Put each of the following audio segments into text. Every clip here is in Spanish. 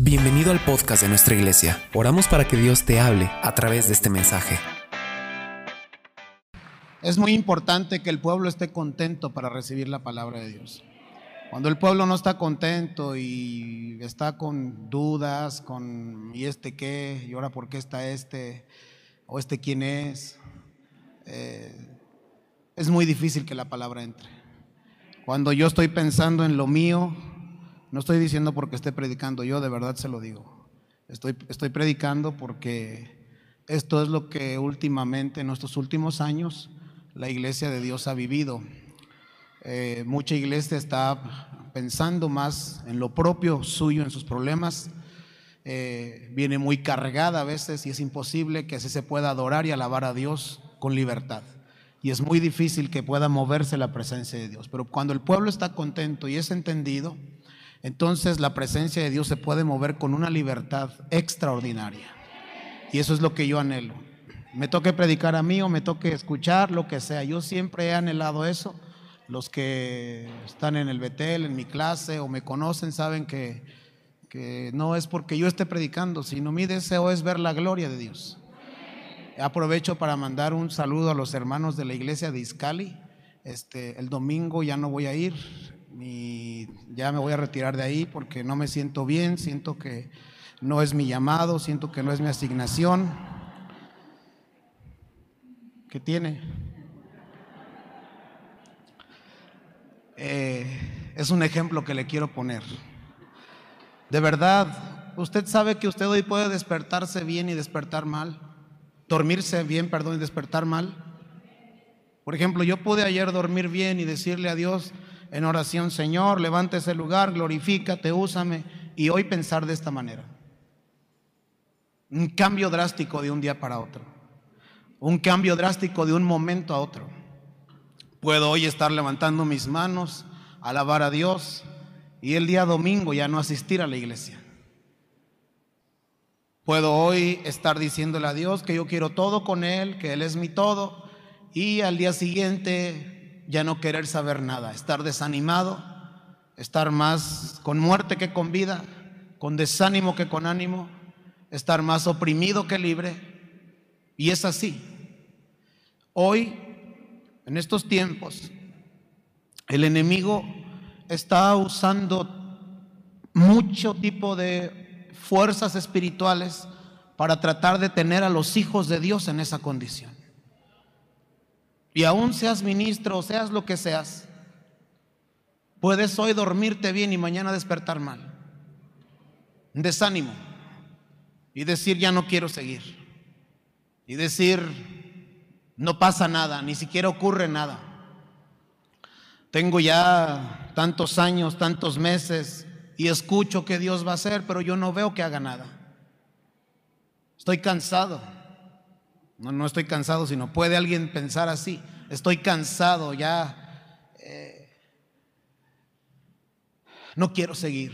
Bienvenido al podcast de nuestra iglesia. Oramos para que Dios te hable a través de este mensaje. Es muy importante que el pueblo esté contento para recibir la palabra de Dios. Cuando el pueblo no está contento y está con dudas, con ¿y este qué? ¿Y ahora por qué está este? ¿O este quién es? Eh, es muy difícil que la palabra entre. Cuando yo estoy pensando en lo mío, no estoy diciendo porque esté predicando, yo de verdad se lo digo. Estoy, estoy predicando porque esto es lo que últimamente, en estos últimos años, la iglesia de Dios ha vivido. Eh, mucha iglesia está pensando más en lo propio suyo, en sus problemas. Eh, viene muy cargada a veces y es imposible que así se pueda adorar y alabar a Dios con libertad. Y es muy difícil que pueda moverse la presencia de Dios. Pero cuando el pueblo está contento y es entendido, entonces la presencia de Dios se puede mover con una libertad extraordinaria. Y eso es lo que yo anhelo. Me toque predicar a mí o me toque escuchar, lo que sea. Yo siempre he anhelado eso. Los que están en el Betel, en mi clase o me conocen, saben que, que no es porque yo esté predicando, sino mi deseo es ver la gloria de Dios. Aprovecho para mandar un saludo a los hermanos de la iglesia de Iscali. Este, el domingo ya no voy a ir, y ya me voy a retirar de ahí porque no me siento bien, siento que no es mi llamado, siento que no es mi asignación. ¿Qué tiene? Eh, es un ejemplo que le quiero poner. De verdad, usted sabe que usted hoy puede despertarse bien y despertar mal, dormirse bien, perdón, y despertar mal. Por ejemplo, yo pude ayer dormir bien y decirle a Dios, en oración, Señor, levante ese lugar, glorifícate, úsame, y hoy pensar de esta manera. Un cambio drástico de un día para otro. Un cambio drástico de un momento a otro. Puedo hoy estar levantando mis manos, alabar a Dios, y el día domingo ya no asistir a la iglesia. Puedo hoy estar diciéndole a Dios que yo quiero todo con Él, que Él es mi todo, y al día siguiente ya no querer saber nada, estar desanimado, estar más con muerte que con vida, con desánimo que con ánimo, estar más oprimido que libre. Y es así. Hoy, en estos tiempos, el enemigo está usando mucho tipo de fuerzas espirituales para tratar de tener a los hijos de Dios en esa condición. Y aún seas ministro o seas lo que seas, puedes hoy dormirte bien y mañana despertar mal. Desánimo. Y decir, ya no quiero seguir. Y decir, no pasa nada, ni siquiera ocurre nada. Tengo ya tantos años, tantos meses y escucho que Dios va a hacer, pero yo no veo que haga nada. Estoy cansado. No, no estoy cansado, sino puede alguien pensar así. Estoy cansado ya. Eh, no quiero seguir.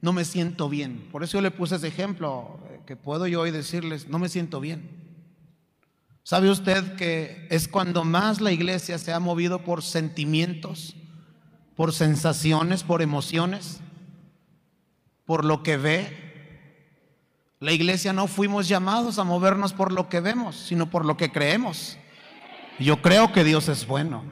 No me siento bien. Por eso yo le puse ese ejemplo eh, que puedo yo hoy decirles, no me siento bien. ¿Sabe usted que es cuando más la iglesia se ha movido por sentimientos, por sensaciones, por emociones, por lo que ve? La iglesia no fuimos llamados a movernos por lo que vemos, sino por lo que creemos. Yo creo que Dios es bueno.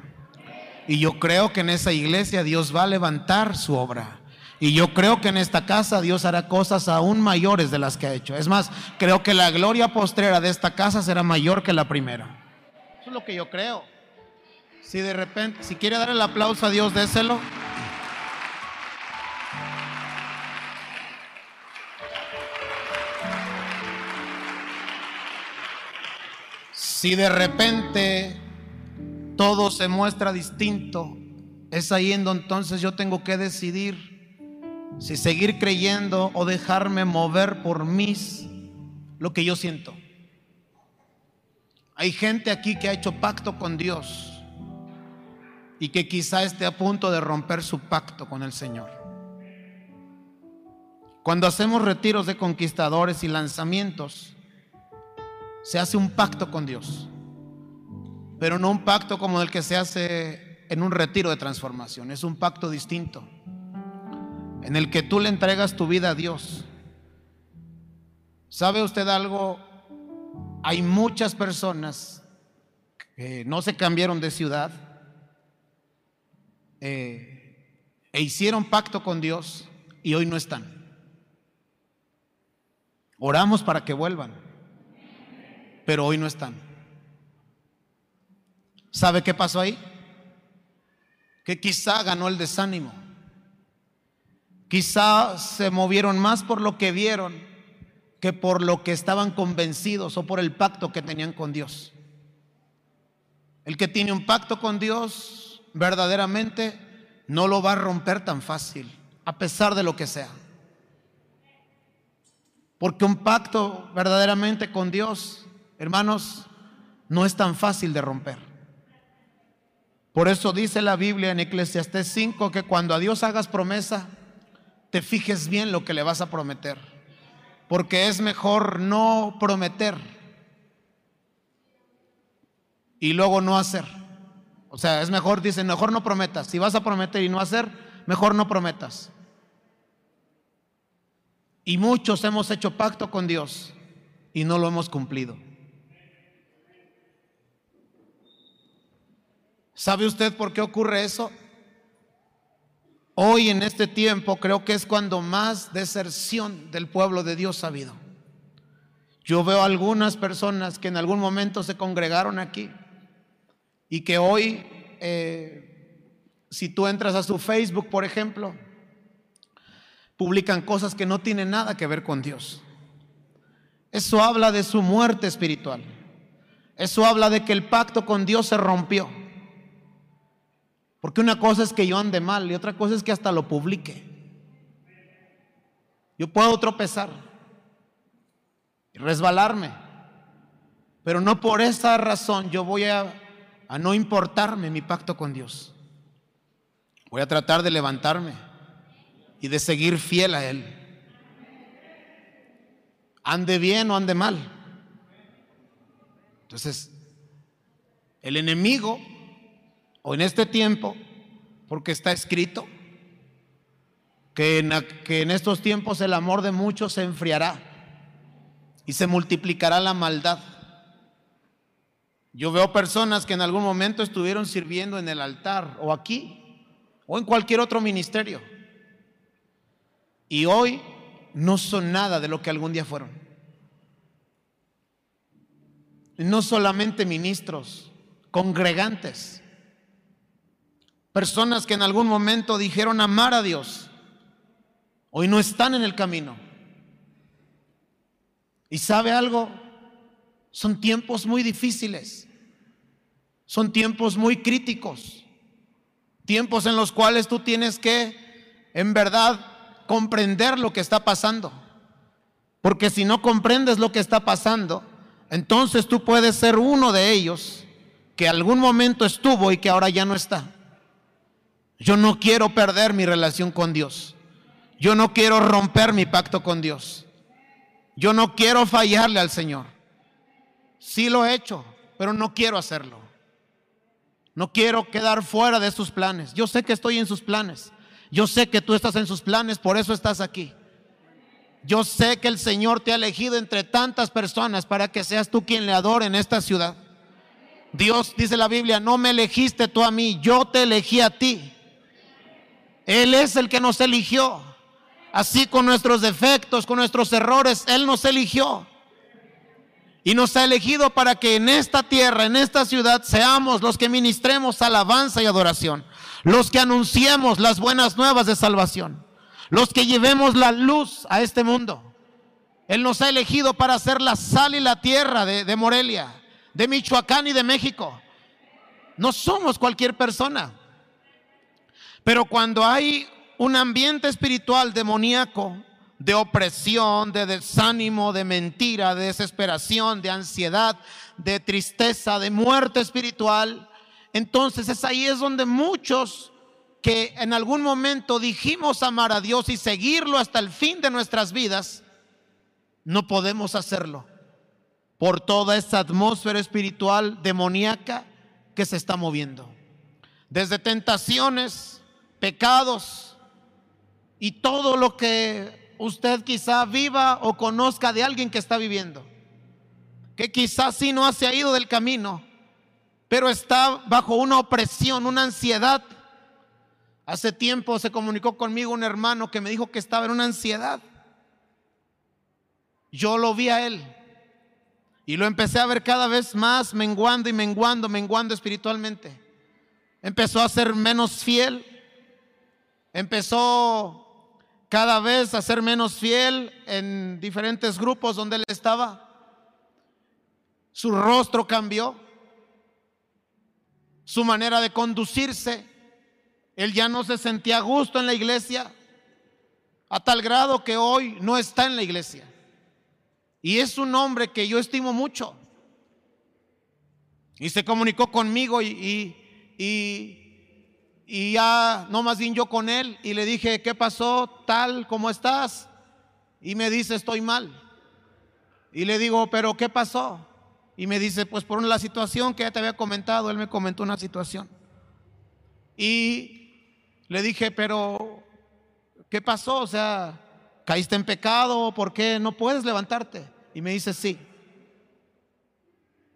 Y yo creo que en esa iglesia Dios va a levantar su obra. Y yo creo que en esta casa Dios hará cosas aún mayores de las que ha hecho. Es más, creo que la gloria postrera de esta casa será mayor que la primera. Eso es lo que yo creo. Si de repente, si quiere dar el aplauso a Dios, déselo. Si de repente todo se muestra distinto, es ahí en donde entonces yo tengo que decidir si seguir creyendo o dejarme mover por mis lo que yo siento. Hay gente aquí que ha hecho pacto con Dios y que quizá esté a punto de romper su pacto con el Señor. Cuando hacemos retiros de conquistadores y lanzamientos, se hace un pacto con Dios, pero no un pacto como el que se hace en un retiro de transformación, es un pacto distinto, en el que tú le entregas tu vida a Dios ¿Sabe usted algo? Hay muchas personas que no se cambiaron de ciudad eh, e hicieron pacto con Dios y hoy no están. Oramos para que vuelvan, pero hoy no están. ¿Sabe qué pasó ahí? Que quizá ganó el desánimo. Quizá se movieron más por lo que vieron que por lo que estaban convencidos o por el pacto que tenían con Dios. El que tiene un pacto con Dios verdaderamente no lo va a romper tan fácil, a pesar de lo que sea. Porque un pacto verdaderamente con Dios, hermanos, no es tan fácil de romper. Por eso dice la Biblia en Eclesiastés 5 que cuando a Dios hagas promesa, te fijes bien lo que le vas a prometer. Porque es mejor no prometer y luego no hacer. O sea, es mejor, dicen, mejor no prometas. Si vas a prometer y no hacer, mejor no prometas. Y muchos hemos hecho pacto con Dios y no lo hemos cumplido. ¿Sabe usted por qué ocurre eso? Hoy en este tiempo creo que es cuando más deserción del pueblo de Dios ha habido. Yo veo algunas personas que en algún momento se congregaron aquí y que hoy, eh, si tú entras a su Facebook, por ejemplo, publican cosas que no tienen nada que ver con Dios. Eso habla de su muerte espiritual. Eso habla de que el pacto con Dios se rompió. Porque una cosa es que yo ande mal y otra cosa es que hasta lo publique. Yo puedo tropezar y resbalarme, pero no por esa razón yo voy a, no importarme mi pacto con Dios. Voy a tratar de levantarme y de seguir fiel a Él. Ande bien o ande mal. Entonces, el enemigo, o en este tiempo, porque está escrito, que en, que en estos tiempos el amor de muchos se enfriará y se multiplicará la maldad. Yo veo personas que en algún momento estuvieron sirviendo en el altar o aquí o en cualquier otro ministerio y hoy no son nada de lo que algún día fueron. No solamente ministros, congregantes, personas que en algún momento dijeron amar a Dios, hoy no están en el camino. ¿Y sabe algo? Son tiempos muy difíciles, son tiempos muy críticos, tiempos en los cuales tú tienes que, en verdad, comprender lo que está pasando. Porque si no comprendes lo que está pasando, entonces tú puedes ser uno de ellos que algún momento estuvo y que ahora ya no está. Yo no quiero perder mi relación con Dios. Yo no quiero romper mi pacto con Dios. Yo no quiero fallarle al Señor. Sí lo he hecho, pero no quiero hacerlo. No quiero quedar fuera de sus planes. Yo sé que estoy en sus planes. Yo sé que tú estás en sus planes, por eso estás aquí. Yo sé que el Señor te ha elegido entre tantas personas para que seas tú quien le adore en esta ciudad. Dios dice la Biblia, no me elegiste tú a mí, yo te elegí a ti. Él es el que nos eligió. Así con nuestros defectos, con nuestros errores, Él nos eligió. Y nos ha elegido para que en esta tierra, en esta ciudad, seamos los que ministremos alabanza y adoración los que anunciemos las buenas nuevas de salvación, los que llevemos la luz a este mundo. Él nos ha elegido para ser la sal y la tierra de, Morelia, de Michoacán y de México. No somos cualquier persona. Pero cuando hay un ambiente espiritual demoníaco, de opresión, de desánimo, de mentira, de desesperación, de ansiedad, de tristeza, de muerte espiritual, entonces es ahí es donde muchos que en algún momento dijimos amar a Dios y seguirlo hasta el fin de nuestras vidas, no podemos hacerlo por toda esta atmósfera espiritual demoníaca que se está moviendo. Desde tentaciones, pecados y todo lo que usted quizá viva o conozca de alguien que está viviendo, que quizás sí no se ha ido del camino, pero está bajo una opresión, una ansiedad. Hace tiempo se comunicó conmigo un hermano que me dijo que estaba en una ansiedad. Yo lo vi a él y lo empecé a ver cada vez más menguando y menguando, menguando espiritualmente. Empezó a ser menos fiel, empezó cada vez a ser menos fiel en diferentes grupos donde él estaba. Su rostro cambió, su manera de conducirse. Él ya no se sentía a gusto en la iglesia, a tal grado que hoy no está en la iglesia. Y es un hombre que yo estimo mucho. Y se comunicó conmigo y, y, y, ya, no más bien yo con él, y le dije, ¿qué pasó? Tal, ¿cómo estás? Y me dice, estoy mal. Y le digo, ¿pero qué pasó? Y me dice, pues por la situación que ya te había comentado, él me comentó una situación. Y le dije, pero ¿qué pasó? O sea, ¿Caíste en pecado? ¿Por qué no puedes levantarte? Y me dice, sí.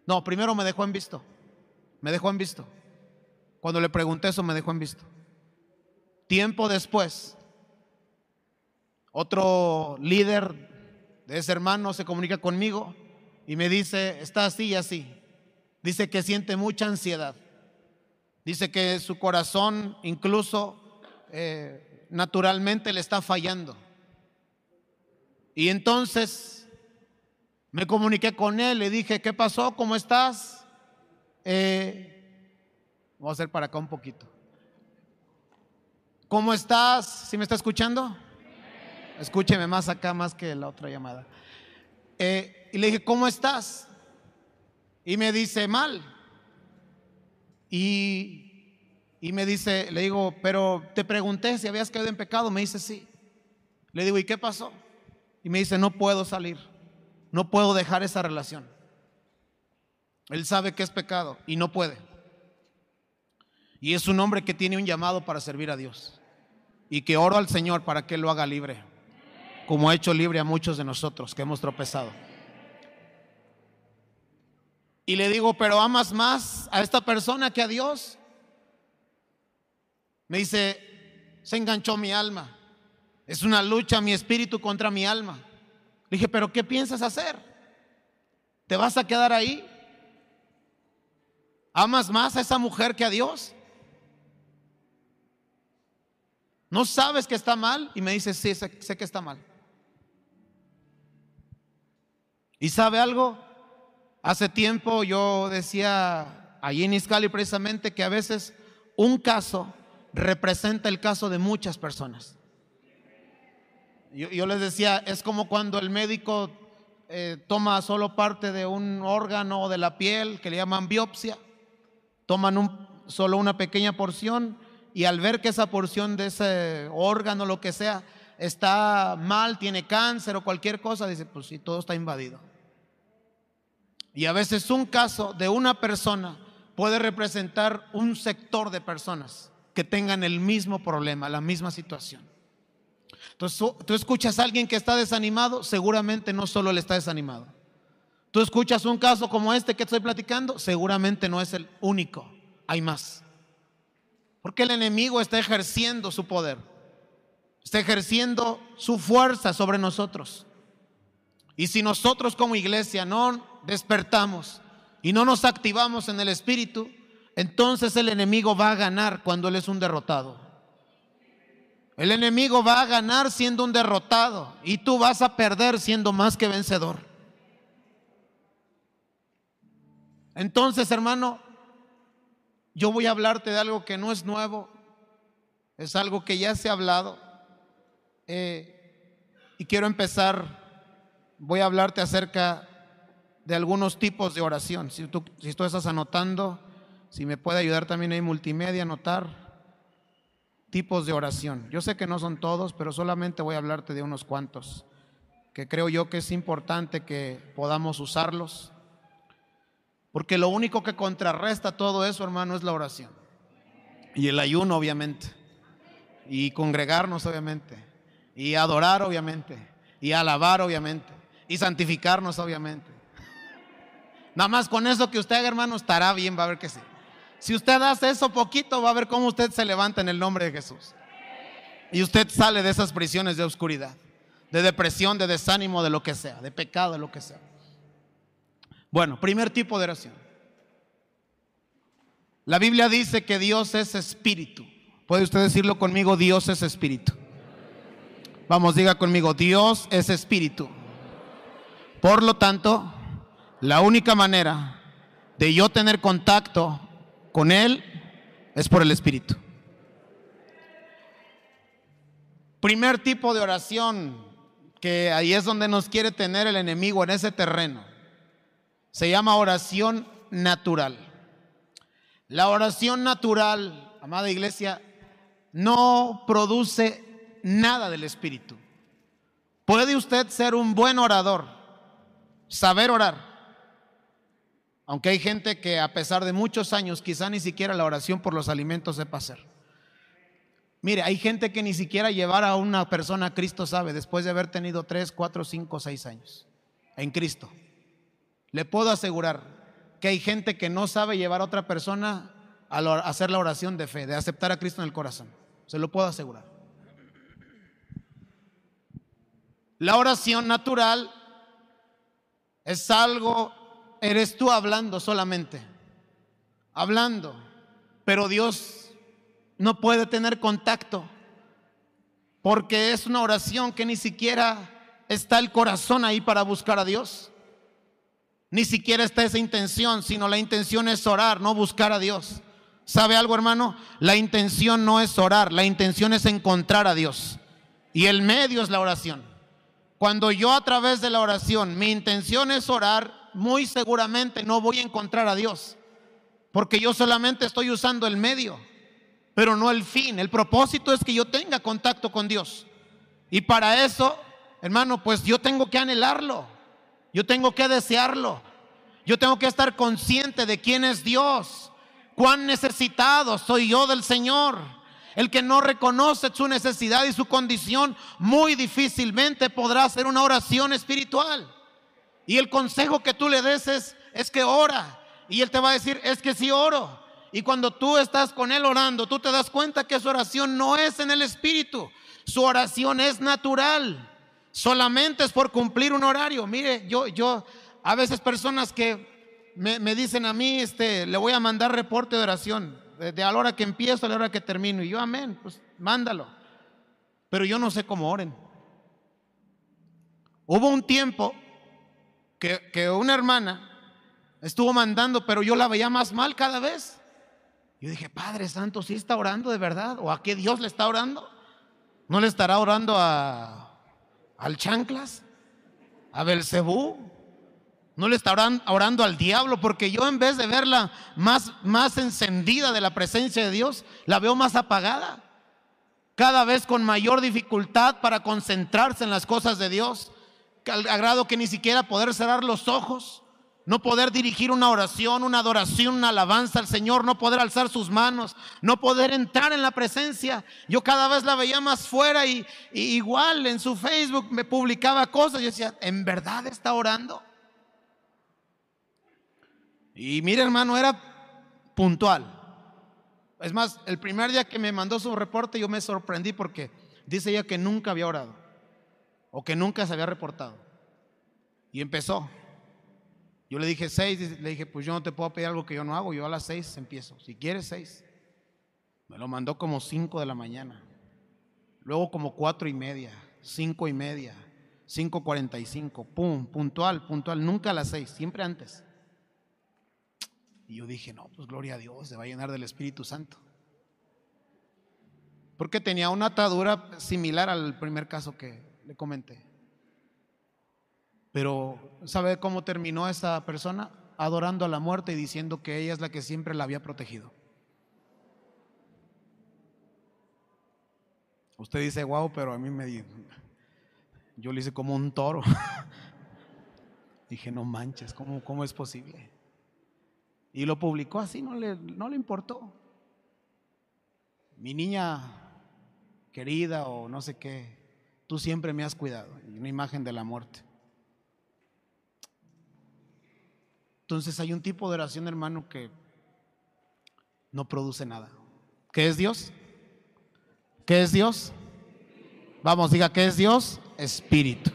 No, primero me dejó en visto. Me dejó en visto. Cuando le pregunté eso, me dejó en visto. Tiempo después, otro líder de ese hermano se comunica conmigo y me dice, está así y así. Dice que siente mucha ansiedad. Dice que su corazón incluso eh, naturalmente le está fallando. Y entonces me comuniqué con él, le dije, ¿qué pasó? ¿Cómo estás? Eh, voy a hacer para acá un poquito. ¿Cómo estás? ¿Sí me está escuchando? Escúcheme más acá, más que la otra llamada. Eh, y le dije, ¿cómo estás? Y me dice, mal. Y, y me dice, le digo, pero te pregunté si habías caído en pecado. Me dice, sí. Le digo, ¿y qué pasó? y me dice, no puedo salir, no puedo dejar esa relación. Él sabe que es pecado y no puede. Y es un hombre que tiene un llamado para servir a Dios. Y que oro al Señor para que Él lo haga libre, como ha hecho libre a muchos de nosotros que hemos tropezado. Y le digo, pero amas más a esta persona que a Dios. Me dice, se enganchó mi alma. Es una lucha mi espíritu contra mi alma. Le dije, pero ¿qué piensas hacer? ¿Te vas a quedar ahí? ¿Amas más a esa mujer que a Dios? ¿No sabes que está mal? Y me dice, sí, sé, sé que está mal. ¿Y sabe algo? Hace tiempo yo decía allí en Iscali precisamente que a veces un caso representa el caso de muchas personas. Yo, les decía, es como cuando el médico eh, toma solo parte de un órgano de la piel que le llaman biopsia, toman un, solo una pequeña porción y al ver que esa porción de ese órgano, lo que sea, está mal, tiene cáncer o cualquier cosa, dice, pues sí, todo está invadido. Y a veces un caso de una persona puede representar un sector de personas que tengan el mismo problema, la misma situación. Entonces tú escuchas a alguien que está desanimado, seguramente no solo él está desanimado. Tú escuchas un caso como este que estoy platicando, seguramente no es el único, hay más. Porque el enemigo está ejerciendo su poder, está ejerciendo su fuerza sobre nosotros. Y si nosotros como iglesia no despertamos y no nos activamos en el espíritu, entonces el enemigo va a ganar cuando él es un derrotado. El enemigo va a ganar siendo un derrotado y tú vas a perder siendo más que vencedor. Entonces, hermano, yo voy a hablarte de algo que no es nuevo, es algo que ya se ha hablado. Eh, y quiero empezar, voy a hablarte acerca de algunos tipos de oración. Si tú, si estás anotando, si me puede ayudar también ahí multimedia anotar tipos de oración. Yo sé que no son todos, pero solamente voy a hablarte de unos cuantos, que creo yo que es importante que podamos usarlos, porque lo único que contrarresta todo eso, hermano, es la oración. Y el ayuno, obviamente. Y congregarnos, obviamente. Y adorar, obviamente. Y alabar, obviamente. Y santificarnos, obviamente. Nada más con eso que usted haga, hermano, estará bien, va a ver que sí. Si usted hace eso poquito, va a ver cómo usted se levanta en el nombre de Jesús. Y usted sale de esas prisiones de oscuridad, de depresión, de desánimo, de lo que sea, de pecado, de lo que sea. Bueno, primer tipo de oración. La Biblia dice que Dios es espíritu. ¿Puede usted decirlo conmigo? Dios es espíritu. Vamos, diga conmigo, Dios es espíritu. Por lo tanto, la única manera de yo tener contacto con Él es por el espíritu. Primer tipo de oración, que ahí es donde nos quiere tener el enemigo, en ese terreno, se llama oración natural. La oración natural, amada iglesia, no produce nada del Espíritu. Puede usted ser un buen orador, saber orar, aunque hay gente que a pesar de muchos años quizá ni siquiera la oración por los alimentos sepa hacer. Mire, hay gente que ni siquiera llevar a una persona a Cristo sabe después de haber tenido 3, 4, 5, 6 años en Cristo. Le puedo asegurar que hay gente que no sabe llevar a otra persona a hacer la oración de fe, de aceptar a Cristo en el corazón. Se lo puedo asegurar. La oración natural es algo, eres tú hablando solamente, hablando, pero Dios no puede tener contacto, porque es una oración que ni siquiera está el corazón ahí para buscar a Dios. Ni siquiera está esa intención, sino la intención es orar, no buscar a Dios. ¿Sabe algo, hermano? La intención no es orar, la intención es encontrar a Dios. Y el medio es la oración. Cuando yo a través de la oración, mi intención es orar, muy seguramente no voy a encontrar a Dios, porque yo solamente estoy usando el medio pero no el fin. El propósito es que yo tenga contacto con Dios. Y para eso, hermano, pues yo tengo que anhelarlo. Yo tengo que desearlo. Yo tengo que estar consciente de quién es Dios. Cuán necesitado soy yo del Señor. El que no reconoce su necesidad y su condición muy difícilmente podrá hacer una oración espiritual. Y el consejo que tú le des es, es que ora. Y él te va a decir, es que si oro. Y cuando tú estás con Él orando, tú te das cuenta que su oración no es en el Espíritu. Su oración es natural. Solamente es por cumplir un horario. Mire, yo, yo, a veces personas que me, dicen a mí, este, le voy a mandar reporte de oración. De, a la hora que empiezo a la hora que termino. Y yo, amén, pues mándalo. Pero yo no sé cómo oren. Hubo un tiempo que, que una hermana estuvo mandando, pero yo la veía más mal cada vez. Yo dije, Padre Santo, ¿sí está orando de verdad? ¿O a qué Dios le está orando? ¿No le estará orando a, al chanclas? ¿A Belcebú? ¿No le estará orando al diablo? Porque yo en vez de verla más, más encendida de la presencia de Dios, la veo más apagada. Cada vez con mayor dificultad para concentrarse en las cosas de Dios. Al grado que ni siquiera poder cerrar los ojos no poder dirigir una oración, una adoración, una alabanza al Señor, no poder alzar sus manos, no poder entrar en la presencia. Yo cada vez la veía más fuera y, igual en su Facebook me publicaba cosas. Yo decía, ¿en verdad está orando? Y mire hermano, era puntual. Es más, el primer día que me mandó su reporte yo me sorprendí porque dice ella que nunca había orado o que nunca se había reportado. Y empezó. Yo le dije seis, le dije, pues yo no te puedo pedir algo que yo no hago, yo a las seis empiezo. Si quieres seis. Me lo mandó como cinco de la mañana. Luego como cuatro y media, cinco y media, cinco cuarenta y cinco, pum, puntual, puntual, nunca a las seis, siempre antes. Y yo dije, no, pues gloria a Dios, se va a llenar del Espíritu Santo. Porque tenía una atadura similar al primer caso que le comenté. Pero ¿sabe cómo terminó esa persona? Adorando a la muerte y diciendo que ella es la que siempre la había protegido. Usted dice, wow, pero a mí me... Yo le hice como un toro. Dije, no manches, ¿cómo, ¿cómo es posible? Y lo publicó así, no le, no le importó. Mi niña querida o no sé qué, tú siempre me has cuidado. Una imagen de la muerte. Entonces hay un tipo de oración, hermano, que no produce nada. ¿Qué es Dios? ¿Qué es Dios? Vamos, diga, ¿qué es Dios? Espíritu.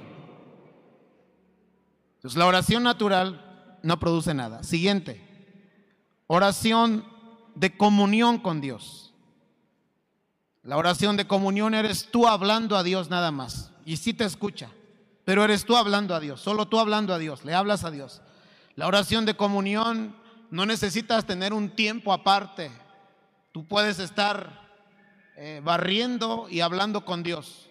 Entonces la oración natural no produce nada. Siguiente, oración de comunión con Dios. La oración de comunión eres tú hablando a Dios nada más. Y sí te escucha, pero eres tú hablando a Dios, solo tú hablando a Dios, le hablas a Dios. La oración de comunión no necesitas tener un tiempo aparte. Tú puedes estar eh, barriendo y hablando con Dios,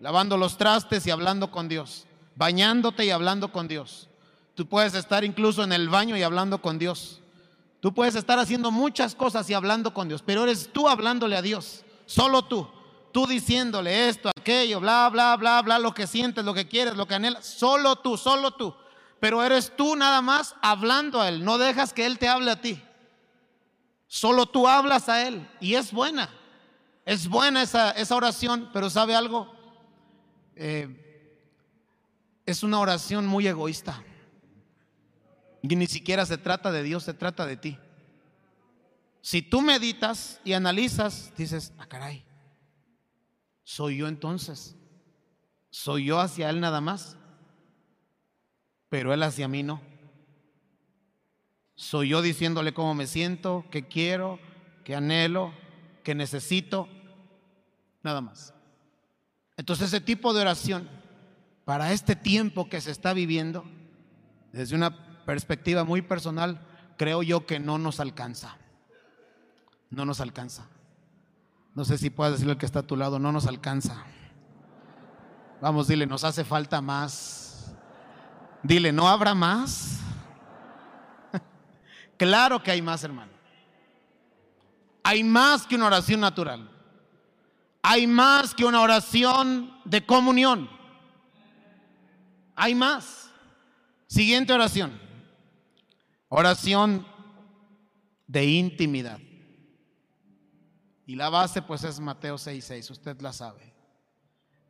lavando los trastes y hablando con Dios, bañándote y hablando con Dios. Tú puedes estar incluso en el baño y hablando con Dios. Tú puedes estar haciendo muchas cosas y hablando con Dios, pero eres tú hablándole a Dios, solo tú. Tú diciéndole esto, aquello, bla, bla, bla, bla, lo que sientes, lo que quieres, lo que anhelas, solo tú, solo tú. Pero eres tú nada más hablando a Él, no dejas que Él te hable a ti. Solo tú hablas a Él y es buena. Es buena esa, esa oración, pero ¿sabe algo? Eh, es una oración muy egoísta. Y ni siquiera se trata de Dios, se trata de ti. Si tú meditas y analizas, dices, ah, caray, soy yo entonces. Soy yo hacia Él nada más. Pero Él hacia mí no. Soy yo diciéndole cómo me siento, qué quiero, qué anhelo, qué necesito. Nada más. Entonces ese tipo de oración, para este tiempo que se está viviendo, desde una perspectiva muy personal, creo yo que no nos alcanza. No nos alcanza. No sé si puedes decirle al que está a tu lado, no nos alcanza. Vamos, dile, nos hace falta más. Dile, ¿no habrá más? claro que hay más, hermano. Hay más que una oración natural. Hay más que una oración de comunión. Hay más. Siguiente oración. Oración de intimidad. Y la base pues es Mateo 6:6, usted la sabe.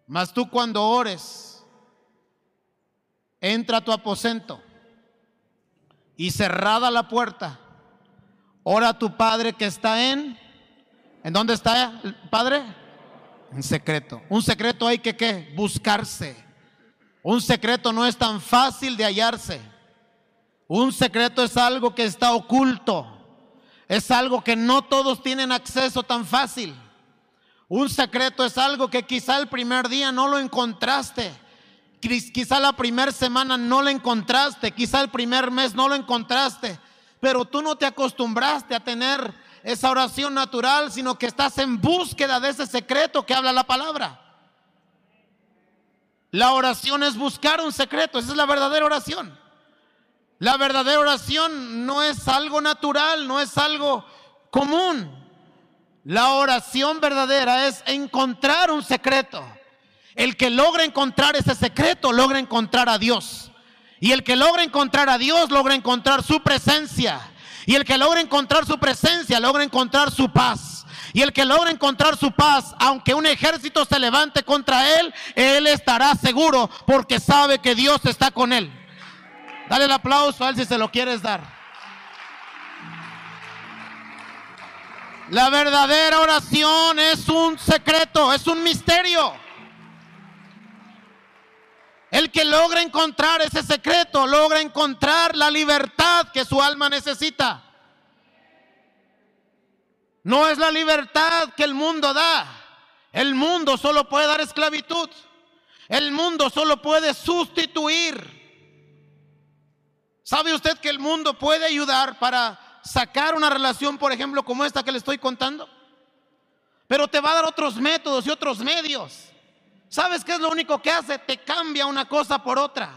Mas tú cuando ores, entra a tu aposento y cerrada la puerta, ora a tu Padre que está en, ¿en dónde está el Padre? En secreto. Un secreto hay que buscarse. Un secreto no es tan fácil de hallarse. Un secreto es algo que está oculto. Es algo que no todos tienen acceso tan fácil. Un secreto es algo que quizá el primer día no lo encontraste. Quizá la primera semana no lo encontraste. Quizá el primer mes no lo encontraste. Pero tú no te acostumbraste a tener esa oración natural, sino que estás en búsqueda de ese secreto que habla la palabra. La oración es buscar un secreto. Esa es la verdadera oración. La verdadera oración no es algo natural, no es algo común. La oración verdadera es encontrar un secreto. El que logra encontrar ese secreto logra encontrar a Dios. Y el que logra encontrar a Dios logra encontrar su presencia. Y el que logra encontrar su presencia logra encontrar su paz. Y el que logra encontrar su paz, aunque un ejército se levante contra él, él estará seguro porque sabe que Dios está con él. Dale el aplauso a él si se lo quieres dar. La verdadera oración es un secreto, es un misterio. El que logra encontrar ese secreto, logra encontrar la libertad que su alma necesita. No es la libertad que el mundo da. El mundo solo puede dar esclavitud. El mundo solo puede sustituir ¿Sabe usted que el mundo puede ayudar para sacar una relación, por ejemplo, como esta que le estoy contando? Pero te va a dar otros métodos y otros medios. ¿Sabes qué es lo único que hace? Te cambia una cosa por otra.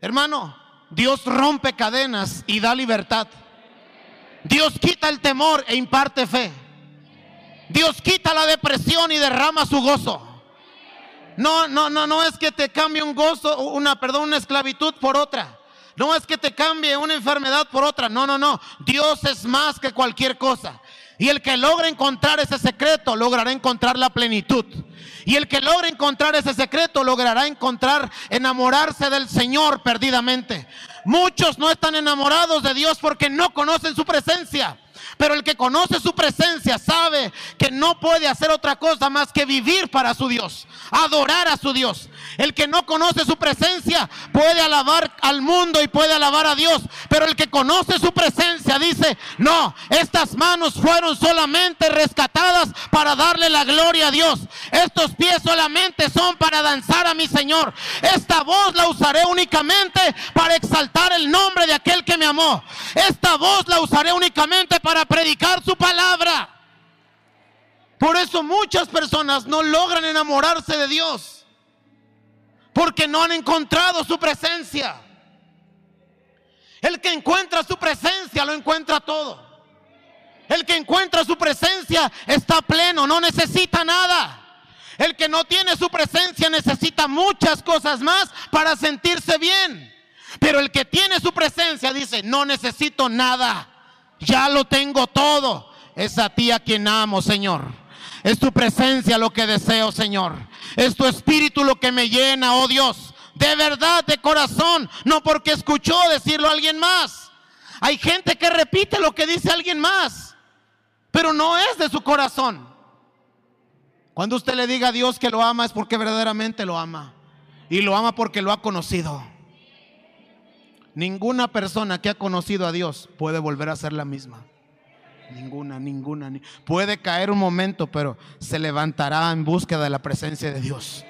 Hermano, Dios rompe cadenas y da libertad. Dios quita el temor e imparte fe. Dios quita la depresión y derrama su gozo. No, no, no, no es que te cambie un gozo, una, perdón, una esclavitud por otra. No es que te cambie una enfermedad por otra. No, no, no. Dios es más que cualquier cosa. Y el que logra encontrar ese secreto logrará encontrar la plenitud. Y el que logra encontrar ese secreto logrará encontrar, enamorarse del Señor perdidamente. Muchos no están enamorados de Dios porque no conocen su presencia. Pero el que conoce su presencia sabe que no puede hacer otra cosa más que vivir para su Dios, adorar a su Dios. El que no conoce su presencia puede alabar al mundo y puede alabar a Dios. Pero el que conoce su presencia dice, no, estas manos fueron solamente rescatadas para darle la gloria a Dios. Estos pies solamente son para danzar a mi Señor. Esta voz la usaré únicamente para exaltar el nombre de aquel que me amó. Esta voz la usaré únicamente para predicar su palabra. Por eso muchas personas no logran enamorarse de Dios. Porque no han encontrado su presencia. El que encuentra su presencia lo encuentra todo. El que encuentra su presencia está pleno, no necesita nada. El que no tiene su presencia necesita muchas cosas más para sentirse bien. Pero el que tiene su presencia dice, no necesito nada. Ya lo tengo todo. Es a ti a quien amo, Señor. Es tu presencia lo que deseo, Señor. Es tu espíritu lo que me llena, oh Dios. De verdad, de corazón. No porque escuchó decirlo a alguien más. Hay gente que repite lo que dice alguien más. Pero no es de su corazón. Cuando usted le diga a Dios que lo ama es porque verdaderamente lo ama. Y lo ama porque lo ha conocido. Ninguna persona que ha conocido a Dios puede volver a ser la misma. Ninguna, ninguna. Puede caer un momento, pero se levantará en búsqueda de la presencia de Dios.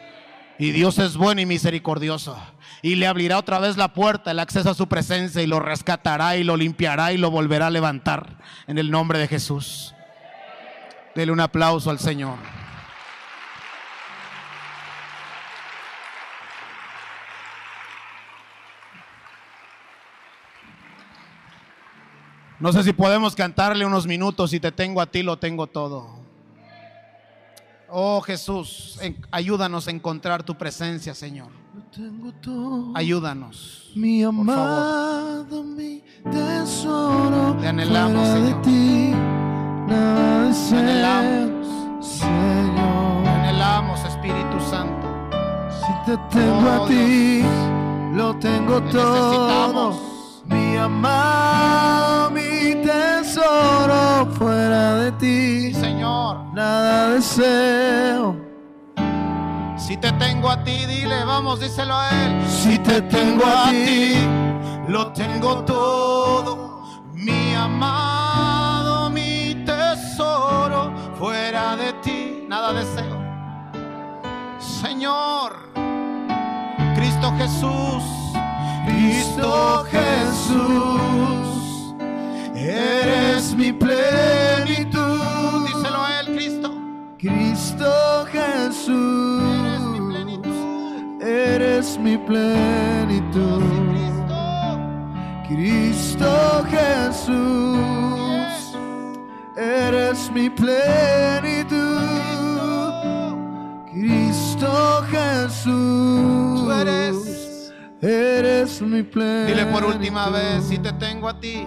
Y Dios es bueno y misericordioso. Y le abrirá otra vez la puerta, el acceso a su presencia y lo rescatará y lo limpiará y lo volverá a levantar en el nombre de Jesús. Dele un aplauso al Señor. No sé si podemos cantarle unos minutos. Si te tengo a ti, lo tengo todo. Oh Jesús, ayúdanos a encontrar tu presencia, Señor. Ayúdanos. Mi amado, mi tesoro. Te anhelamos, Señor. ti, te anhelamos, Señor. Te anhelamos, Espíritu Santo. Si te tengo a Oh, ti, lo tengo Te todo. necesitamos. Mi amado, mi fuera de ti, Señor. nada deseo. Si te tengo a ti, dile, vamos, díselo a Él. Si te tengo a ti, lo tengo todo. Mi amado, mi tesoro, fuera de ti, nada deseo. Señor, Cristo Jesús, Cristo Jesús, eres mi plenitud. díselo a Él, Cristo. Cristo Eres mi Jesús, plenitud. eres mi plenitud. Cristo, Cristo Jesús, eres mi plenitud. Cristo Jesús, tú eres. eres mi plenitud. Dile por última vez, si te tengo a ti.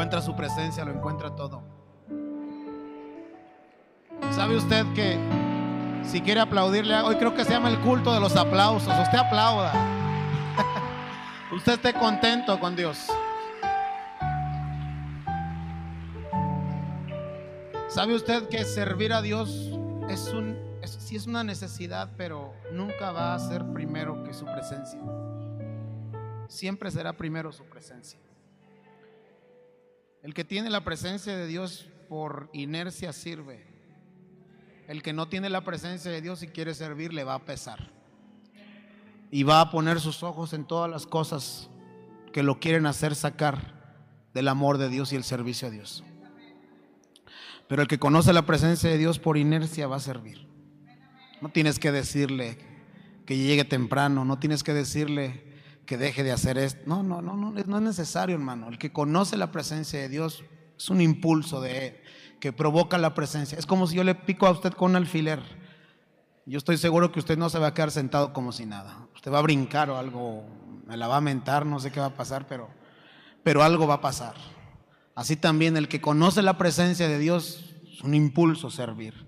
Encuentra su presencia lo encuentra todo. ¿Sabe usted que si quiere aplaudirle, hoy creo que se llama el culto de los aplausos, usted aplauda. usted esté contento con Dios. ¿Sabe usted que servir a Dios es un sí es una necesidad, pero nunca va a ser primero que su presencia? Siempre será primero su presencia. El que tiene la presencia de Dios por inercia sirve. El que no tiene la presencia de Dios y quiere servir le va a pesar. Y va a poner sus ojos en todas las cosas que lo quieren hacer sacar del amor de Dios y el servicio a Dios. Pero el que conoce la presencia de Dios por inercia va a servir. No tienes que decirle que llegue temprano, no tienes que decirle que deje de hacer esto. No, no, no, no, no es necesario, hermano. El que conoce la presencia de Dios es un impulso de él que provoca la presencia. Es como si yo le pico a usted con un alfiler. Yo estoy seguro que usted no se va a quedar sentado como si nada. Usted va a brincar o algo, me la va a mentar, no sé qué va a pasar, pero, pero algo va a pasar. Así también el que conoce la presencia de Dios es un impulso servir.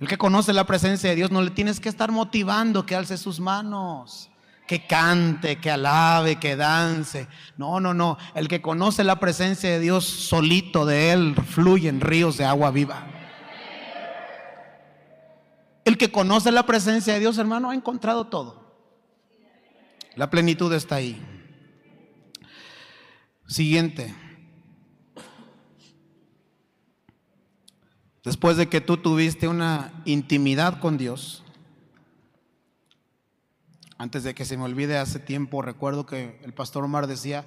El que conoce la presencia de Dios no le tienes que estar motivando que alce sus manos, que cante, que alabe, que dance. No, no, no. El que conoce la presencia de Dios solito de Él fluyen ríos de agua viva. El que conoce la presencia de Dios, hermano, ha encontrado todo. La plenitud está ahí. Siguiente. Después de que tú tuviste una intimidad con Dios, antes de que se me olvide hace tiempo, recuerdo que el pastor Omar decía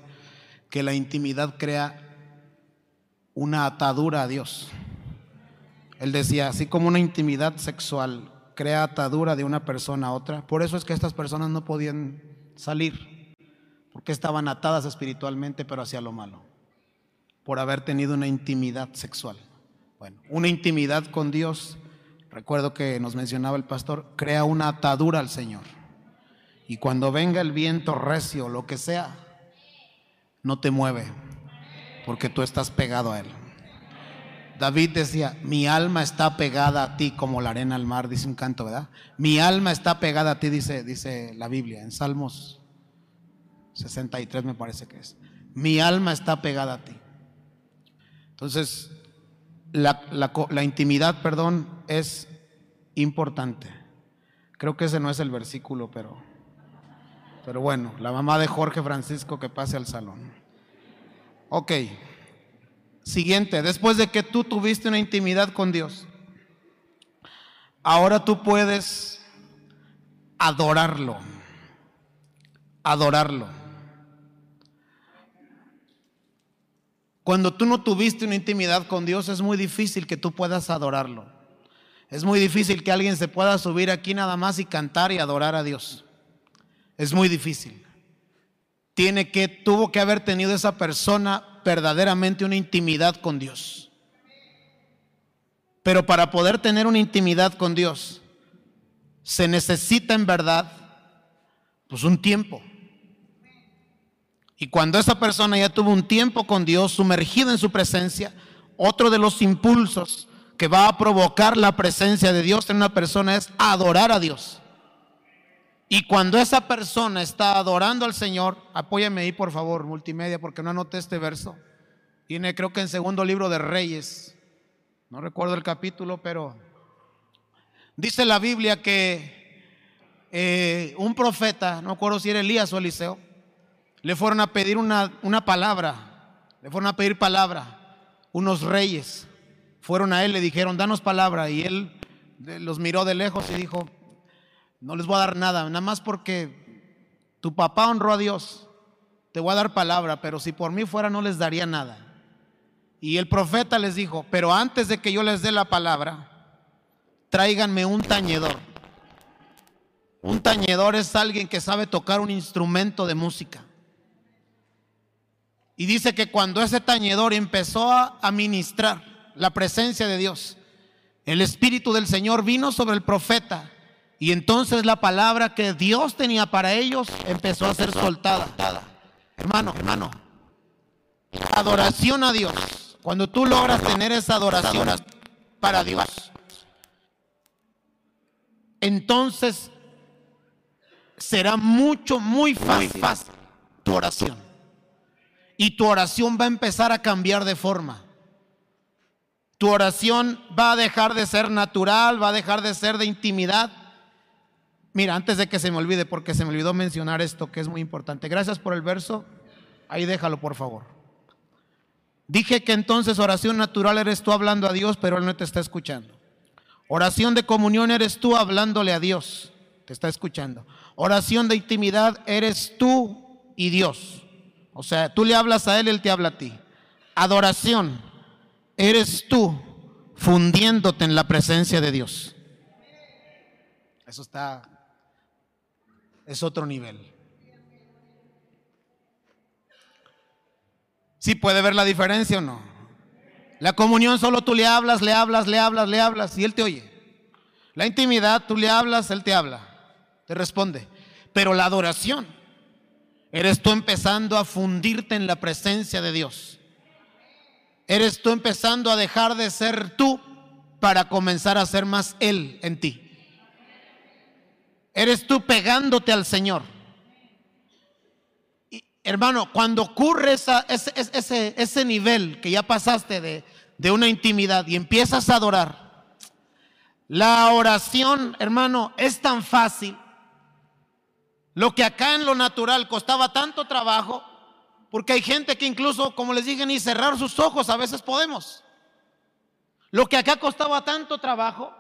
que la intimidad crea una atadura a Dios. Él decía, así como una intimidad sexual crea atadura de una persona a otra, por eso es que estas personas no podían salir, porque estaban atadas espiritualmente, pero hacia lo malo, por haber tenido una intimidad sexual. Bueno, una intimidad con Dios, recuerdo que nos mencionaba el pastor, crea una atadura al Señor. Y cuando venga el viento recio, lo que sea, no te mueve, porque tú estás pegado a Él. David decía, mi alma está pegada a ti como la arena al mar, dice un canto, ¿verdad? Mi alma está pegada a ti, dice, dice la Biblia, en Salmos 63 me parece que es. Mi alma está pegada a ti. Entonces, la, intimidad, perdón, es importante. Creo que ese no es el versículo, pero, pero bueno, la mamá de Jorge Francisco que pase al salón. Ok, siguiente, después de que tú tuviste una intimidad con Dios, ahora tú puedes adorarlo, adorarlo. Cuando tú no tuviste una intimidad con Dios es muy difícil que tú puedas adorarlo. Es muy difícil que alguien se pueda subir aquí nada más y cantar y adorar a Dios. Es muy difícil. Tiene que tuvo que haber tenido esa persona verdaderamente una intimidad con Dios. Pero para poder tener una intimidad con Dios se necesita en verdad pues un tiempo. Y cuando esa persona ya tuvo un tiempo con Dios, sumergido en su presencia, otro de los impulsos que va a provocar la presencia de Dios en una persona es adorar a Dios. Y cuando esa persona está adorando al Señor, apóyame ahí por favor, multimedia, porque no anoté este verso. Tiene creo que en segundo libro de Reyes, no recuerdo el capítulo, pero dice la Biblia que eh, un profeta, no recuerdo si era Elías o Eliseo, le fueron a pedir una, una palabra, le fueron a pedir palabra. Unos reyes fueron a él, le dijeron, danos palabra. Y él los miró de lejos y dijo, no les voy a dar nada, nada más porque tu papá honró a Dios. Te voy a dar palabra, pero si por mí fuera no les daría nada. Y el profeta les dijo, pero antes de que yo les dé la palabra, tráiganme un tañedor. Un tañedor es alguien que sabe tocar un instrumento de música. Y dice que cuando ese tañedor empezó a ministrar la presencia de Dios, el Espíritu del Señor vino sobre el profeta. Y entonces la palabra que Dios tenía para ellos empezó a ser soltada. Hermano, hermano, adoración a Dios. Cuando tú logras tener esa adoración para Dios, entonces será mucho, muy fácil tu oración y tu oración va a empezar a cambiar de forma. Tu oración va a dejar de ser natural, va a dejar de ser de intimidad. Mira, antes de que se me olvide, porque se me olvidó mencionar esto que es muy importante. Gracias por el verso. Ahí déjalo, por favor. Dije que entonces oración natural eres tú hablando a Dios, pero Él no te está escuchando. Oración de comunión eres tú hablándole a Dios. Te está escuchando. Oración de intimidad eres tú y Dios. O sea, tú le hablas a Él, Él te habla a ti. Adoración. Eres tú fundiéndote en la presencia de Dios. Eso está, es otro nivel. ¿Sí puede ver la diferencia o no? La comunión solo tú le hablas, le hablas, le hablas, le hablas y Él te oye. La intimidad, tú le hablas, Él te habla, te responde. Pero la adoración, eres tú empezando a fundirte en la presencia de Dios. Eres tú empezando a dejar de ser tú para comenzar a ser más Él en ti. Eres tú pegándote al Señor. Hermano, cuando ocurre ese, ese, ese, nivel que ya pasaste de, de una intimidad y empiezas a adorar, la oración, hermano, es tan fácil. Lo que acá en lo natural costaba tanto trabajo, porque hay gente que incluso, como les dije, ni cerrar sus ojos a veces podemos. Lo que acá costaba tanto trabajo,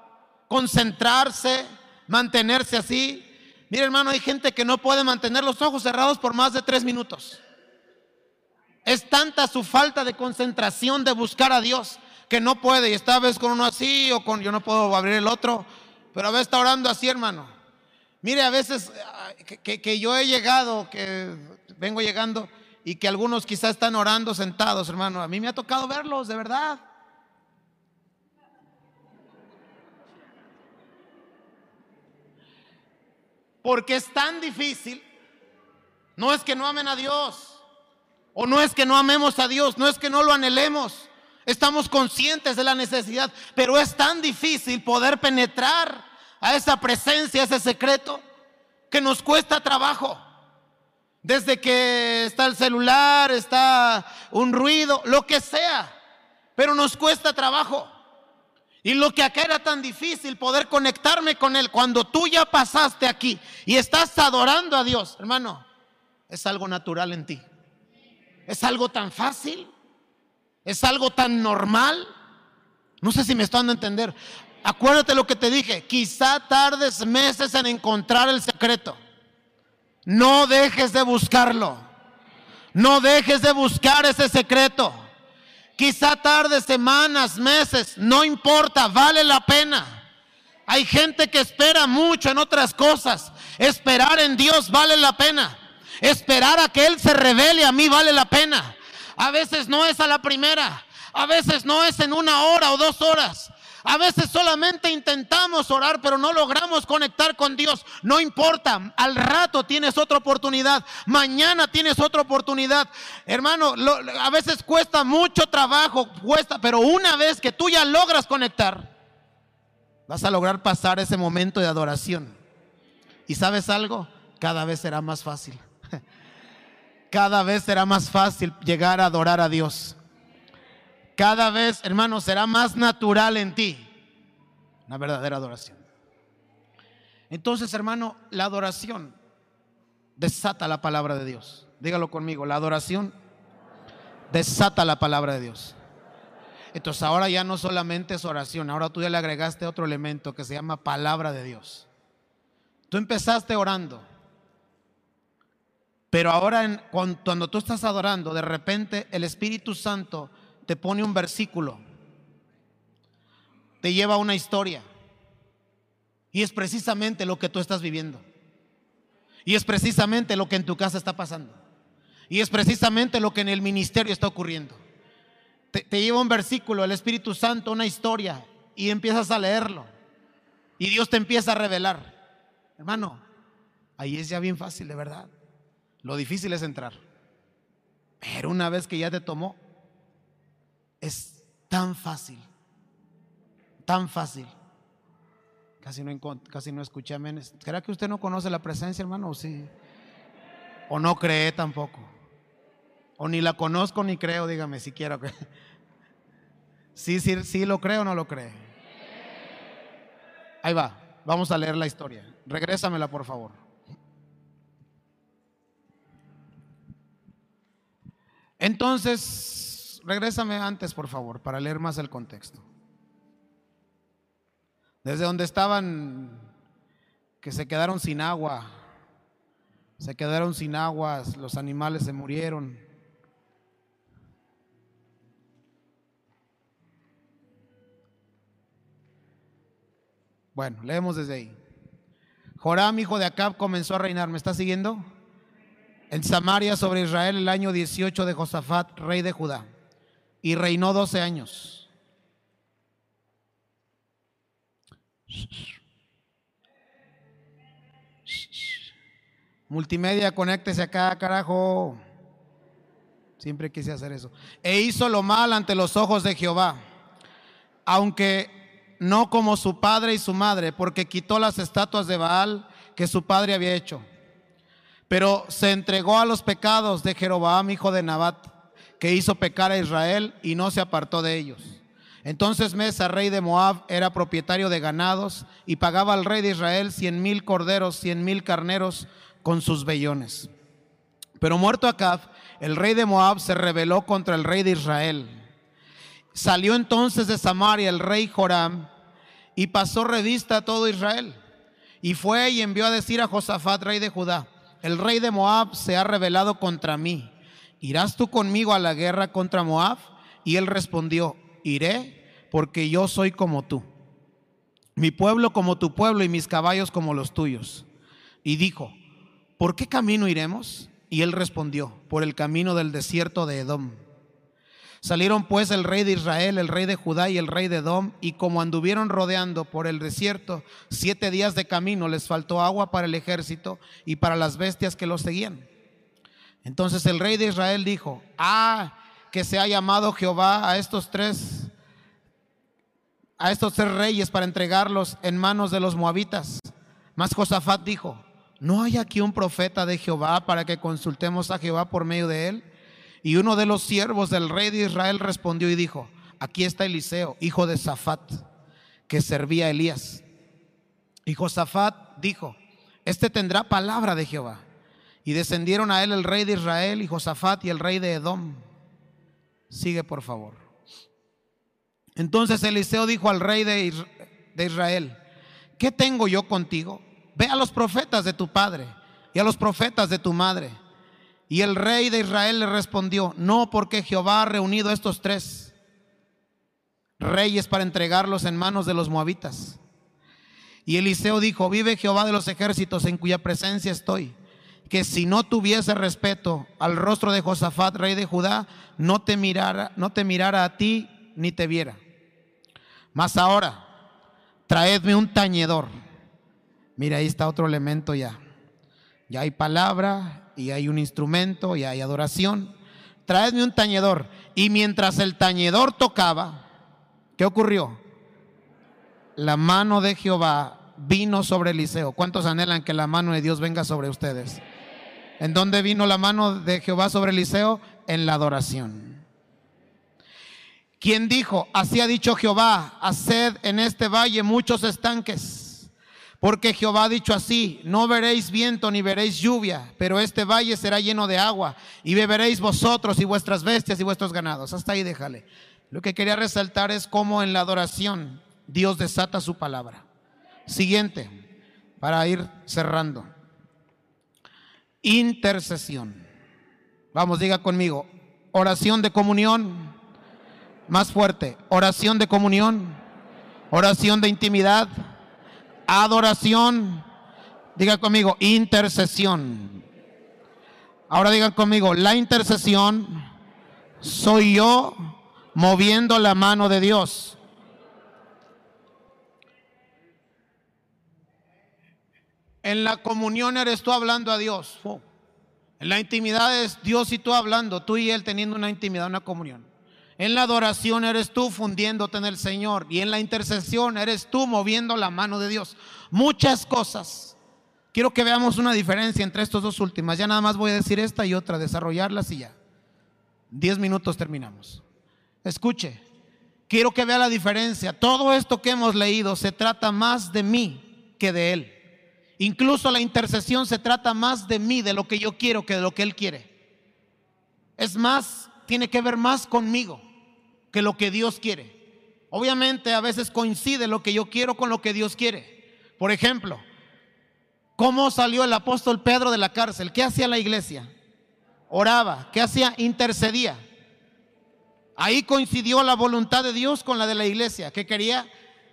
concentrarse, mantenerse así, Mira, hermano, hay gente que no puede mantener los ojos cerrados por más de tres minutos. Es tanta su falta de concentración de buscar a Dios que no puede. Y esta vez con uno así o con yo no puedo abrir el otro, pero a veces está orando así, hermano. Mire, a veces que, que yo he llegado, que vengo llegando y que algunos quizás están orando sentados, hermano. A mí me ha tocado verlos, de verdad. Porque es tan difícil. No es que no amen a Dios. O no es que no amemos a Dios. No es que no lo anhelemos. Estamos conscientes de la necesidad. Pero es tan difícil poder penetrar a esa presencia, a ese secreto, que nos cuesta trabajo. Desde que está el celular, está un ruido, lo que sea. Pero nos cuesta trabajo. Y lo que acá era tan difícil poder conectarme con Él, cuando tú ya pasaste aquí y estás adorando a Dios, hermano, es algo natural en ti. Es algo tan fácil. Es algo tan normal. No sé si me están dando a entender. Acuérdate lo que te dije. Quizá tardes meses en encontrar el secreto. No dejes de buscarlo. No dejes de buscar ese secreto. Quizá tarde, semanas, meses, no importa, vale la pena. Hay gente que espera mucho en otras cosas. Esperar en Dios vale la pena. Esperar a que Él se revele a mí vale la pena. A veces no es a la primera. A veces no es en una hora o dos horas. A veces solamente intentamos orar, pero no logramos conectar con Dios. No importa, al rato tienes otra oportunidad, mañana tienes otra oportunidad. Hermano, a veces cuesta mucho trabajo, cuesta, pero una vez que tú ya logras conectar, vas a lograr pasar ese momento de adoración. ¿Y sabes algo? Cada vez será más fácil. Cada vez será más fácil llegar a adorar a Dios cada vez, hermano, será más natural en ti una verdadera adoración. Entonces, hermano, la adoración desata la palabra de Dios. Dígalo conmigo, la adoración desata la palabra de Dios. Entonces ahora ya no solamente es oración, ahora tú ya le agregaste otro elemento que se llama palabra de Dios. Tú empezaste orando, pero ahora cuando tú estás adorando, de repente el Espíritu Santo te pone un versículo, te lleva una historia. Y es precisamente lo que tú estás viviendo. Y es precisamente lo que en tu casa está pasando. Y es precisamente lo que en el ministerio está ocurriendo. Te, lleva un versículo, el Espíritu Santo, una historia, y empiezas a leerlo. Y Dios te empieza a revelar. Hermano, ahí es ya bien fácil, de verdad. Lo difícil es entrar. Pero una vez que ya te tomó, es tan fácil, tan fácil. Casi no, casi no escuché amén. ¿Será que usted no conoce la presencia, hermano? ¿O sí? ¿O no cree tampoco? ¿O ni la conozco ni creo? Dígame si quiero. Sí, sí, sí lo creo o no lo cree. Ahí va, vamos a leer la historia. Regrésamela, por favor. Entonces, regrésame antes, por favor, para leer más el contexto. Desde donde estaban, que se quedaron sin agua, se quedaron sin agua, los animales se murieron. Bueno, leemos desde ahí. Joram, hijo de Acab, comenzó a reinar. ¿Me está siguiendo? En Samaria sobre Israel el año 18 de Josafat, rey de Judá. Y reinó 12 años. Multimedia, conéctese acá, carajo. Siempre quise hacer eso. E hizo lo mal ante los ojos de Jehová, aunque no como su padre y su madre, porque quitó las estatuas de Baal que su padre había hecho. Pero se entregó a los pecados de Jeroboam, hijo de Nabat, que hizo pecar a Israel y no se apartó de ellos. Entonces Mesa, rey de Moab, era propietario de ganados y pagaba al rey de Israel cien mil corderos, cien mil carneros con sus vellones. Pero muerto Acab, el rey de Moab se rebeló contra el rey de Israel. Salió entonces de Samaria el rey Joram y pasó revista a todo Israel. Y fue y envió a decir a Josafat, rey de Judá, el rey de Moab se ha rebelado contra mí. ¿Irás tú conmigo a la guerra contra Moab? Y él respondió, iré porque yo soy como tú. Mi pueblo como tu pueblo y mis caballos como los tuyos. Y dijo, ¿por qué camino iremos? Y él respondió, por el camino del desierto de Edom. Salieron pues el rey de Israel, el rey de Judá y el rey de Edom, y como anduvieron rodeando por el desierto siete días de camino, les faltó agua para el ejército y para las bestias que los seguían. Entonces el rey de Israel dijo, ah, que se ha llamado Jehová a estos tres, a estos tres reyes para entregarlos en manos de los moabitas. Mas Josafat dijo, ¿no hay aquí un profeta de Jehová para que consultemos a Jehová por medio de él? Y uno de los siervos del rey de Israel respondió y dijo, aquí está Eliseo, hijo de Safat, que servía a Elías. Y Josafat dijo, este tendrá palabra de Jehová. Y descendieron a él el rey de Israel y Josafat y el rey de Edom. Sigue por favor. Entonces Eliseo dijo al rey de Israel, ¿qué tengo yo contigo? Ve a los profetas de tu padre y a los profetas de tu madre. Y el rey de Israel le respondió, no porque Jehová ha reunido a estos tres reyes para entregarlos en manos de los moabitas. Y Eliseo dijo, vive Jehová de los ejércitos en cuya presencia estoy, que si no tuviese respeto al rostro de Josafat, rey de Judá, no te mirara, no te mirara a ti ni te viera. Mas ahora, traedme un tañedor Mira, ahí está otro elemento ya. Ya hay palabra y hay un instrumento y hay adoración. Traedme un tañedor. Y mientras el tañedor tocaba, ¿qué ocurrió? La mano de Jehová vino sobre Eliseo. ¿Cuántos anhelan que la mano de Dios venga sobre ustedes? ¿En dónde vino la mano de Jehová sobre Eliseo? En la adoración. ¿Quién dijo? Así ha dicho Jehová, haced en este valle muchos estanques porque Jehová ha dicho así, no veréis viento ni veréis lluvia, pero este valle será lleno de agua y beberéis vosotros y vuestras bestias y vuestros ganados. Hasta ahí déjale. Lo que quería resaltar es cómo en la adoración Dios desata su palabra. Siguiente, para ir cerrando. Intercesión. Vamos, diga conmigo. Oración de comunión. Más fuerte. Oración de comunión. Oración de intimidad adoración. Diga conmigo, intercesión. Ahora digan conmigo, la intercesión soy yo moviendo la mano de Dios. En la comunión eres tú hablando a Dios. En la intimidad es Dios y tú hablando, tú y Él teniendo una intimidad, una comunión. En la adoración eres tú fundiéndote en el Señor y en la intercesión eres tú moviendo la mano de Dios. Muchas cosas. Quiero que veamos una diferencia entre estas dos últimas. Ya nada más voy a decir esta y otra, desarrollarlas y ya. Diez minutos terminamos. Escuche, quiero que vea la diferencia. Todo esto que hemos leído se trata más de mí que de Él. Incluso la intercesión se trata más de mí, de lo que yo quiero, que de lo que Él quiere. Es más, tiene que ver más conmigo que lo que Dios quiere. Obviamente a veces coincide lo que yo quiero con lo que Dios quiere. Por ejemplo, ¿cómo salió el apóstol Pedro de la cárcel? ¿Qué hacía la iglesia? Oraba. ¿Qué hacía? Intercedía. Ahí coincidió la voluntad de Dios con la de la iglesia, que quería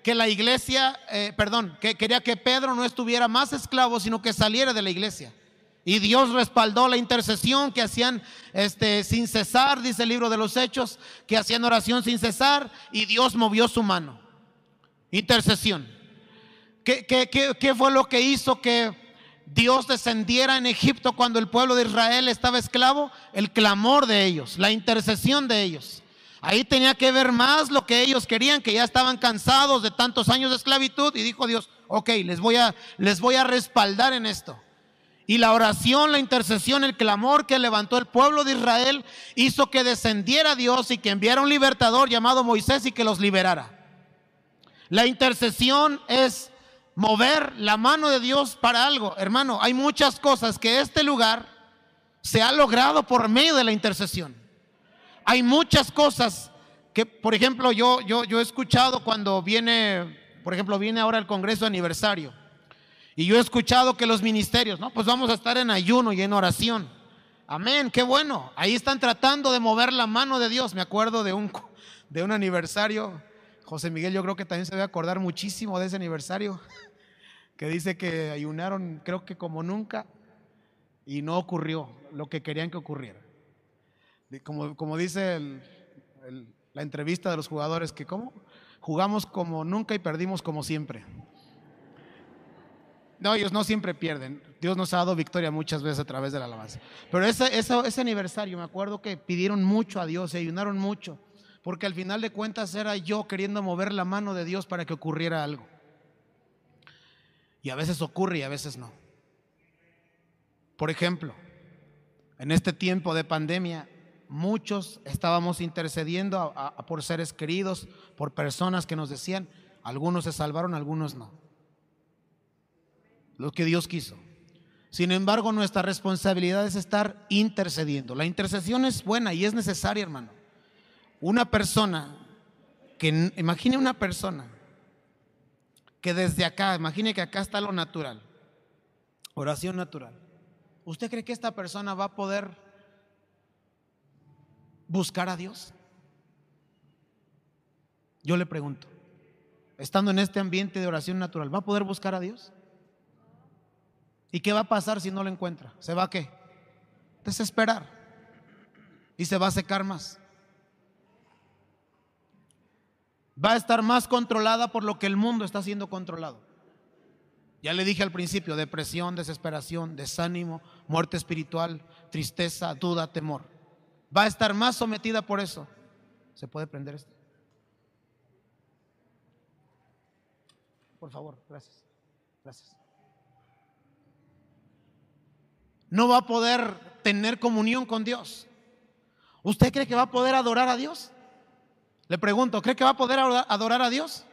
que la iglesia, eh, perdón, que quería que Pedro no estuviera más esclavo, sino que saliera de la iglesia. Y Dios respaldó la intercesión que hacían este, sin cesar, dice el libro de los Hechos, que hacían oración sin cesar y Dios movió su mano. Intercesión. ¿Qué, qué, qué, qué fue lo que hizo que Dios descendiera en Egipto cuando el pueblo de Israel estaba esclavo? El clamor de ellos, la intercesión de ellos. Ahí tenía que ver más lo que ellos querían, que ya estaban cansados de tantos años de esclavitud y dijo Dios, ok, les voy a, les voy a respaldar en esto. Y la oración, la intercesión, el clamor que levantó el pueblo de Israel hizo que descendiera Dios y que enviara un libertador llamado Moisés y que los liberara. La intercesión es mover la mano de Dios para algo. Hermano, hay muchas cosas que este lugar se ha logrado por medio de la intercesión. Hay muchas cosas que, por ejemplo, yo, yo, yo he escuchado cuando viene, por ejemplo, viene ahora el Congreso aniversario. Y yo he escuchado que los ministerios, no, pues vamos a estar en ayuno y en oración. Amén, qué bueno. Ahí están tratando de mover la mano de Dios. Me acuerdo de un, de un aniversario. José Miguel, yo creo que también se debe acordar muchísimo de ese aniversario. Que dice que ayunaron, creo que como nunca, y no ocurrió lo que querían que ocurriera. Como, como dice la entrevista de los jugadores, que ¿cómo? Jugamos como nunca y perdimos como siempre. No, ellos no siempre pierden. Dios nos ha dado victoria muchas veces a través de la alabanza. Pero ese, ese, ese aniversario, me acuerdo que pidieron mucho a Dios, se ayunaron mucho, porque al final de cuentas era yo queriendo mover la mano de Dios para que ocurriera algo. Y a veces ocurre y a veces no. Por ejemplo, en este tiempo de pandemia, muchos estábamos intercediendo por seres queridos, por personas que nos decían, algunos se salvaron, algunos no. Lo que Dios quiso. Sin embargo, nuestra responsabilidad es estar intercediendo. La intercesión es buena y es necesaria, hermano. Una persona que, imagine una persona que desde acá, imagine que acá está lo natural, oración natural. ¿Usted cree que esta persona va a poder buscar a Dios? Yo le pregunto, estando en este ambiente de oración natural, ¿va a poder buscar a Dios? ¿Y qué va a pasar si no lo encuentra? ¿Se va a qué? Desesperar. Y se va a secar más. Va a estar más controlada por lo que el mundo está siendo controlado. Ya le dije al principio, depresión, desesperación, desánimo, muerte espiritual, tristeza, duda, temor. Va a estar más sometida por eso. ¿Se puede prender esto? Por favor, gracias. Gracias. No va a poder tener comunión con Dios. ¿Usted cree que va a poder adorar a Dios? Le pregunto, ¿cree que va a poder adorar a Dios?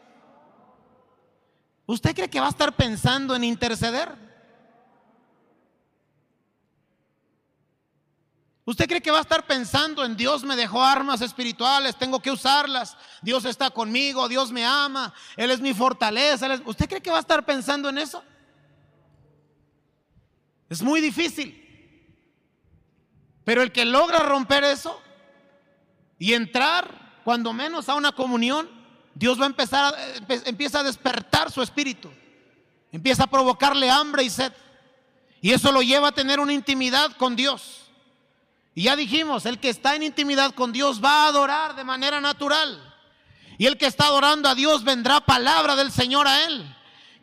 ¿Usted cree que va a estar pensando en interceder? ¿Usted cree que va a estar pensando en Dios me dejó armas espirituales, tengo que usarlas, Dios está conmigo, Dios me ama, Él es mi fortaleza? ¿Usted cree que va a estar pensando en eso? Es muy difícil. Pero el que logra romper eso y entrar cuando menos a una comunión, Dios va a empezar a, empieza a despertar su espíritu. Empieza a provocarle hambre y sed. Y eso lo lleva a tener una intimidad con Dios. Y ya dijimos, el que está en intimidad con Dios va a adorar de manera natural. Y el que está adorando a Dios vendrá palabra del Señor a él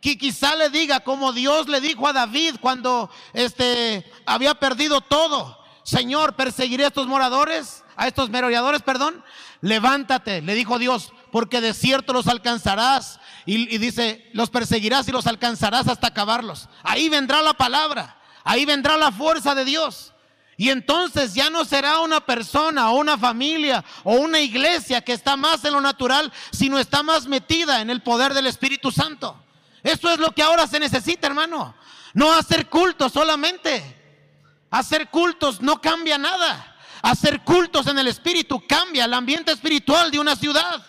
que quizá le diga como Dios le dijo a David cuando este había perdido todo. Señor, perseguiré a estos moradores, a estos merodeadores, perdón. Levántate, le dijo Dios, porque de cierto los alcanzarás. Y, y, dice, los perseguirás y los alcanzarás hasta acabarlos. Ahí vendrá la palabra, ahí vendrá la fuerza de Dios. Y entonces ya no será una persona o una familia o una iglesia que está más en lo natural, sino está más metida en el poder del Espíritu Santo. Eso es lo que ahora se necesita, hermano. No hacer cultos solamente. Hacer cultos no cambia nada. Hacer cultos en el espíritu cambia el ambiente espiritual de una ciudad.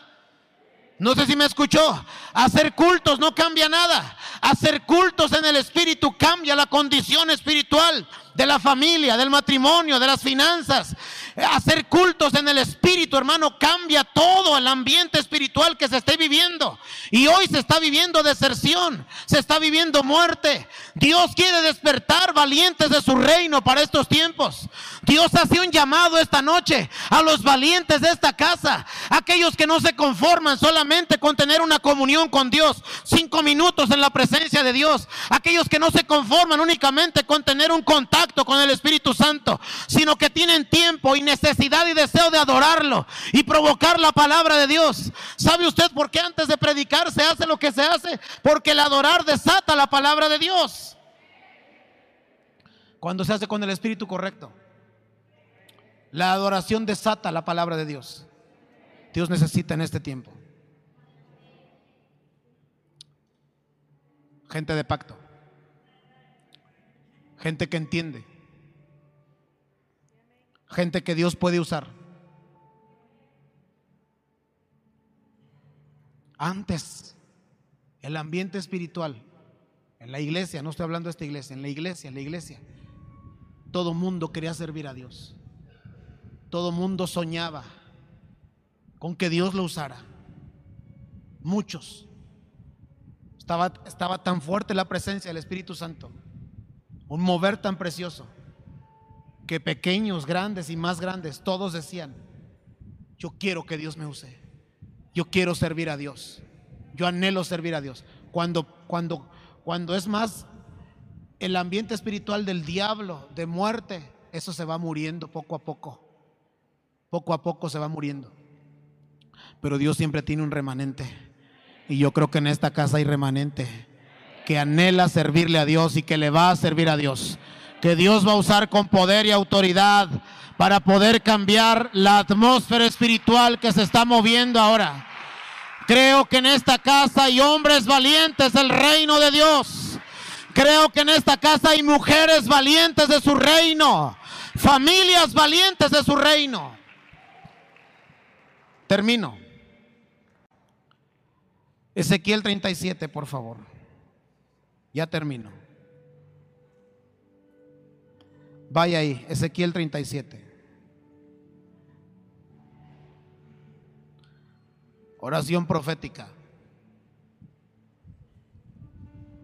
No sé si me escuchó. Hacer cultos no cambia nada. Hacer cultos en el espíritu cambia la condición espiritual de la familia, del matrimonio, de las finanzas. Hacer cultos en el espíritu, hermano, cambia todo el ambiente espiritual que se esté viviendo. Y hoy se está viviendo deserción, se está viviendo muerte. Dios quiere despertar valientes de su reino para estos tiempos. Dios hace un llamado esta noche a los valientes de esta casa, aquellos que no se conforman solamente con tener una comunión con Dios, cinco minutos en la presencia de Dios, aquellos que no se conforman únicamente con tener un contacto con el Espíritu Santo, sino que tienen tiempo y necesidad y deseo de adorarlo y provocar la palabra de Dios. ¿Sabe usted por qué antes de predicar se hace lo que se hace? Porque el adorar desata la palabra de Dios. Cuando se hace con el espíritu correcto. La adoración desata la palabra de Dios. Dios necesita en este tiempo. Gente de pacto. Gente que entiende. Gente que Dios puede usar. Antes, el ambiente espiritual, en la iglesia, no estoy hablando de esta iglesia, en la iglesia, en la iglesia, todo mundo quería servir a Dios. Todo mundo soñaba con que Dios lo usara. Muchos. Estaba, estaba tan fuerte la presencia del Espíritu Santo, un mover tan precioso, que pequeños, grandes y más grandes, todos decían, yo quiero que Dios me use. Yo quiero servir a Dios. Yo anhelo servir a Dios. Cuando, cuando, cuando es más el ambiente espiritual del diablo, de muerte, eso se va muriendo poco a poco. Poco a poco se va muriendo. Pero Dios siempre tiene un remanente. Y yo creo que en esta casa hay remanente que anhela servirle a Dios y que le va a servir a Dios. Que Dios va a usar con poder y autoridad para poder cambiar la atmósfera espiritual que se está moviendo ahora. Creo que en esta casa hay hombres valientes del reino de Dios. Creo que en esta casa hay mujeres valientes de su reino. Familias valientes de su reino. Termino. Ezequiel 37, por favor. Ya termino. Vaya ahí, Ezequiel 37. Oración profética.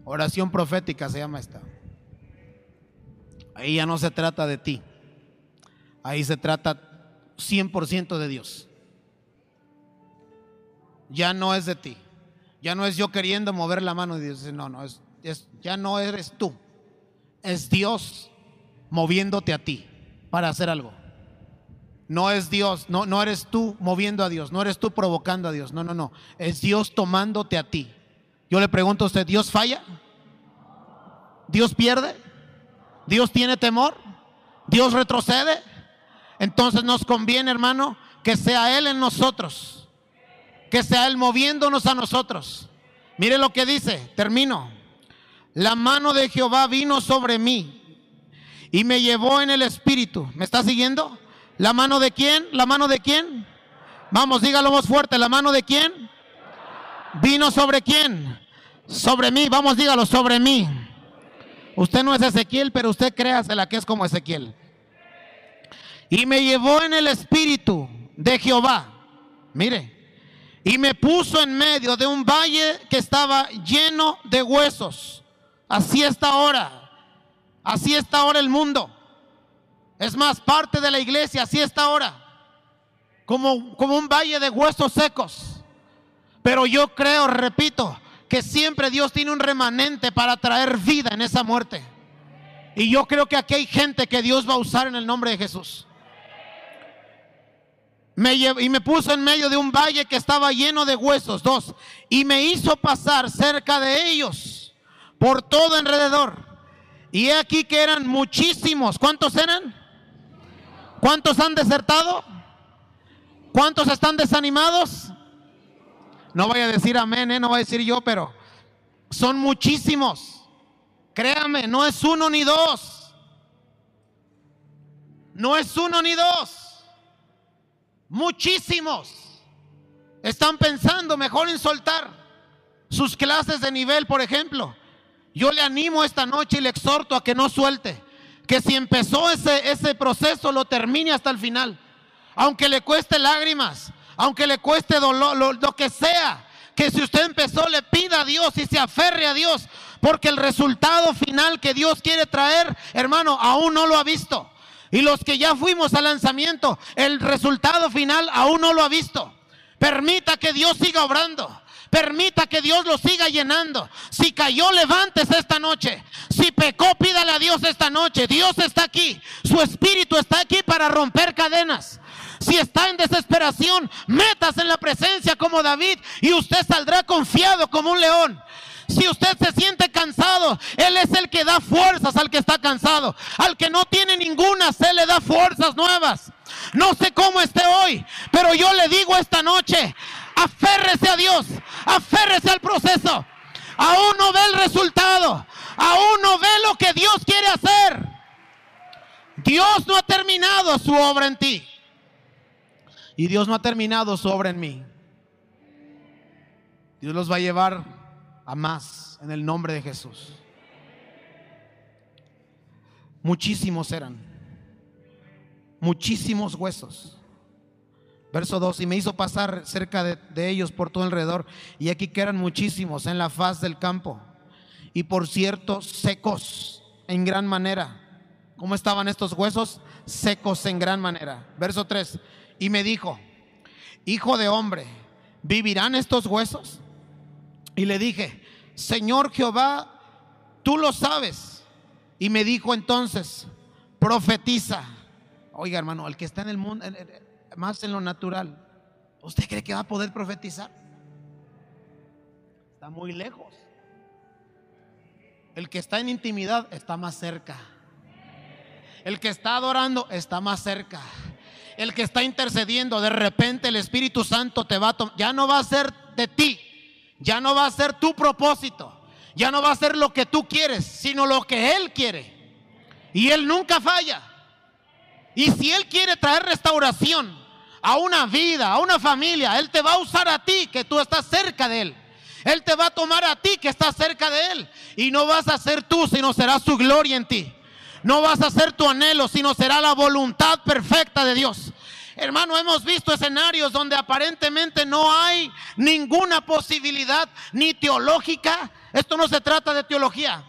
Oración profética se llama esta. Ahí ya no se trata de ti. Ahí se trata 100% de Dios. Ya no es de ti. Ya no es yo queriendo mover la mano de Dios. No, no, es, es, ya no eres tú. Es Dios moviéndote a ti para hacer algo. No es Dios, no, no eres tú moviendo a Dios, no eres tú provocando a Dios, no, no, no. Es Dios tomándote a ti. Yo le pregunto a usted, ¿Dios falla? ¿Dios pierde? ¿Dios tiene temor? ¿Dios retrocede? Entonces nos conviene, hermano, que sea Él en nosotros, que sea Él moviéndonos a nosotros. Mire lo que dice, termino. La mano de Jehová vino sobre mí y me llevó en el espíritu. ¿Me está siguiendo? ¿La mano de quién? ¿La mano de quién? Vamos, dígalo más fuerte. ¿La mano de quién? ¿Vino sobre quién? Sobre mí. Vamos, dígalo, sobre mí. Usted no es Ezequiel, pero usted créasela que es como Ezequiel. Y me llevó en el espíritu de Jehová. Mire. Y me puso en medio de un valle que estaba lleno de huesos. Así está ahora. Así está ahora el mundo. Es más, parte de la iglesia así está ahora. Como, como un valle de huesos secos. Pero yo creo, repito, que siempre Dios tiene un remanente para traer vida en esa muerte. Y yo creo que aquí hay gente que Dios va a usar en el nombre de Jesús. Me y me puso en medio de un valle que estaba lleno de huesos, dos, y me hizo pasar cerca de ellos, por todo alrededor. Y he aquí que eran muchísimos. ¿Cuántos eran? ¿Cuántos han desertado? ¿Cuántos están desanimados? No voy a decir amén, ¿eh? no voy a decir yo, pero son muchísimos. Créame, no es uno ni dos. No es uno ni dos. Muchísimos. Están pensando mejor en soltar sus clases de nivel, por ejemplo. Yo le animo esta noche y le exhorto a que no suelte que si empezó ese, ese proceso lo termine hasta el final. Aunque le cueste lágrimas, aunque le cueste dolor, lo, lo que sea. Que si usted empezó le pida a Dios y se aferre a Dios. Porque el resultado final que Dios quiere traer, hermano, aún no lo ha visto. Y los que ya fuimos al lanzamiento, el resultado final aún no lo ha visto. Permita que Dios siga obrando. Permita que Dios lo siga llenando. Si cayó, levántese esta noche. Si pecó, pídale a Dios esta noche. Dios está aquí. Su espíritu está aquí para romper cadenas. Si está en desesperación, metas en la presencia como David y usted saldrá confiado como un león. Si usted se siente cansado, Él es el que da fuerzas al que está cansado. Al que no tiene ninguna, se le da fuerzas nuevas. No sé cómo esté hoy, pero yo le digo esta noche, aférrese a Dios, aférrese al proceso. Aún no ve el resultado, aún no ve lo que Dios quiere hacer. Dios no ha terminado su obra en ti. Y Dios no ha terminado su obra en mí. Dios los va a llevar a más en el nombre de Jesús. Muchísimos eran. Muchísimos huesos. Verso 2, y me hizo pasar cerca de, ellos por todo alrededor, y aquí que eran muchísimos en la faz del campo, y por cierto secos en gran manera. ¿Cómo estaban estos huesos? Secos en gran manera. Verso 3, y me dijo, hijo de hombre, ¿vivirán estos huesos? Y le dije, Señor Jehová, tú lo sabes. Y me dijo entonces, profetiza. Oiga hermano, el que está en el mundo, más en lo natural, ¿usted cree que va a poder profetizar? Está muy lejos. El que está en intimidad está más cerca. El que está adorando está más cerca. El que está intercediendo, de repente el Espíritu Santo te va a tomar. Ya no va a ser de ti, ya no va a ser tu propósito, ya no va a ser lo que tú quieres, sino lo que Él quiere. Y Él nunca falla. Y si Él quiere traer restauración a una vida, a una familia, Él te va a usar a ti, que tú estás cerca de Él. Él te va a tomar a ti, que estás cerca de Él. Y no vas a ser tú, sino será su gloria en ti. No vas a ser tu anhelo, sino será la voluntad perfecta de Dios. Hermano, hemos visto escenarios donde aparentemente no hay ninguna posibilidad ni teológica. Esto no se trata de teología.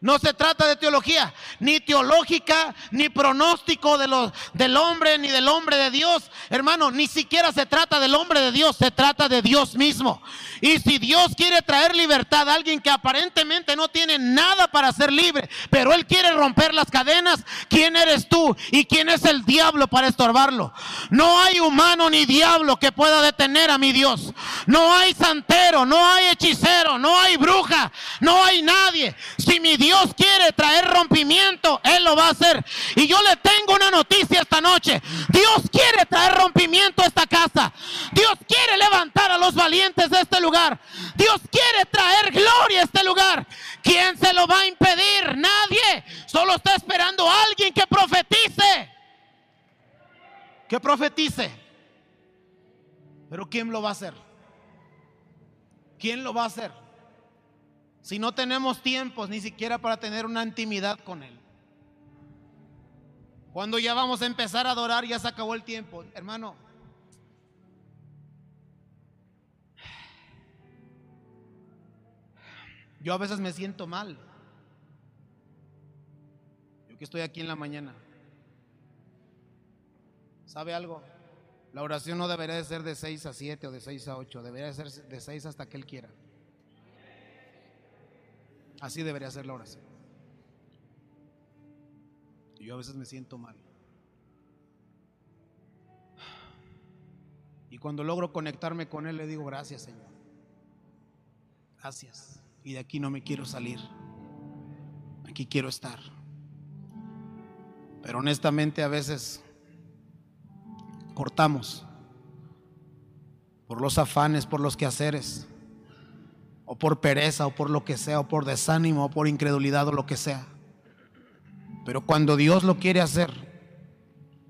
No se trata de teología, ni teológica, ni pronóstico de del hombre, ni del hombre de Dios. Hermano, ni siquiera se trata del hombre de Dios, se trata de Dios mismo. Y si Dios quiere traer libertad a alguien que aparentemente no tiene nada para ser libre, pero Él quiere romper las cadenas, ¿quién eres tú? ¿Y quién es el diablo para estorbarlo? No hay humano ni diablo que pueda detener a mi Dios. No hay santero, no hay hechicero, no hay bruja, no hay nadie. Si mi Dios Dios quiere traer rompimiento, Él lo va a hacer. Y yo le tengo una noticia esta noche. Dios quiere traer rompimiento a esta casa. Dios quiere levantar a los valientes de este lugar. Dios quiere traer gloria a este lugar. ¿Quién se lo va a impedir? Nadie. Solo está esperando a alguien que profetice. Que profetice. Pero ¿quién lo va a hacer? ¿Quién lo va a hacer? Si no tenemos tiempos ni siquiera para tener una intimidad con Él. Cuando ya vamos a empezar a adorar, ya se acabó el tiempo. Hermano, yo a veces me siento mal. Yo que estoy aquí en la mañana. ¿Sabe algo? La oración no debería de ser de 6 a 7 o de 6 a 8, debería de ser de 6 hasta que Él quiera. Así debería ser la oración. Y yo a veces me siento mal. Y cuando logro conectarme con Él, le digo, gracias Señor. Gracias. Y de aquí no me quiero salir. Aquí quiero estar. Pero honestamente a veces cortamos por los afanes, por los quehaceres o por pereza, o por lo que sea, o por desánimo, o por incredulidad, o lo que sea. Pero cuando Dios lo quiere hacer,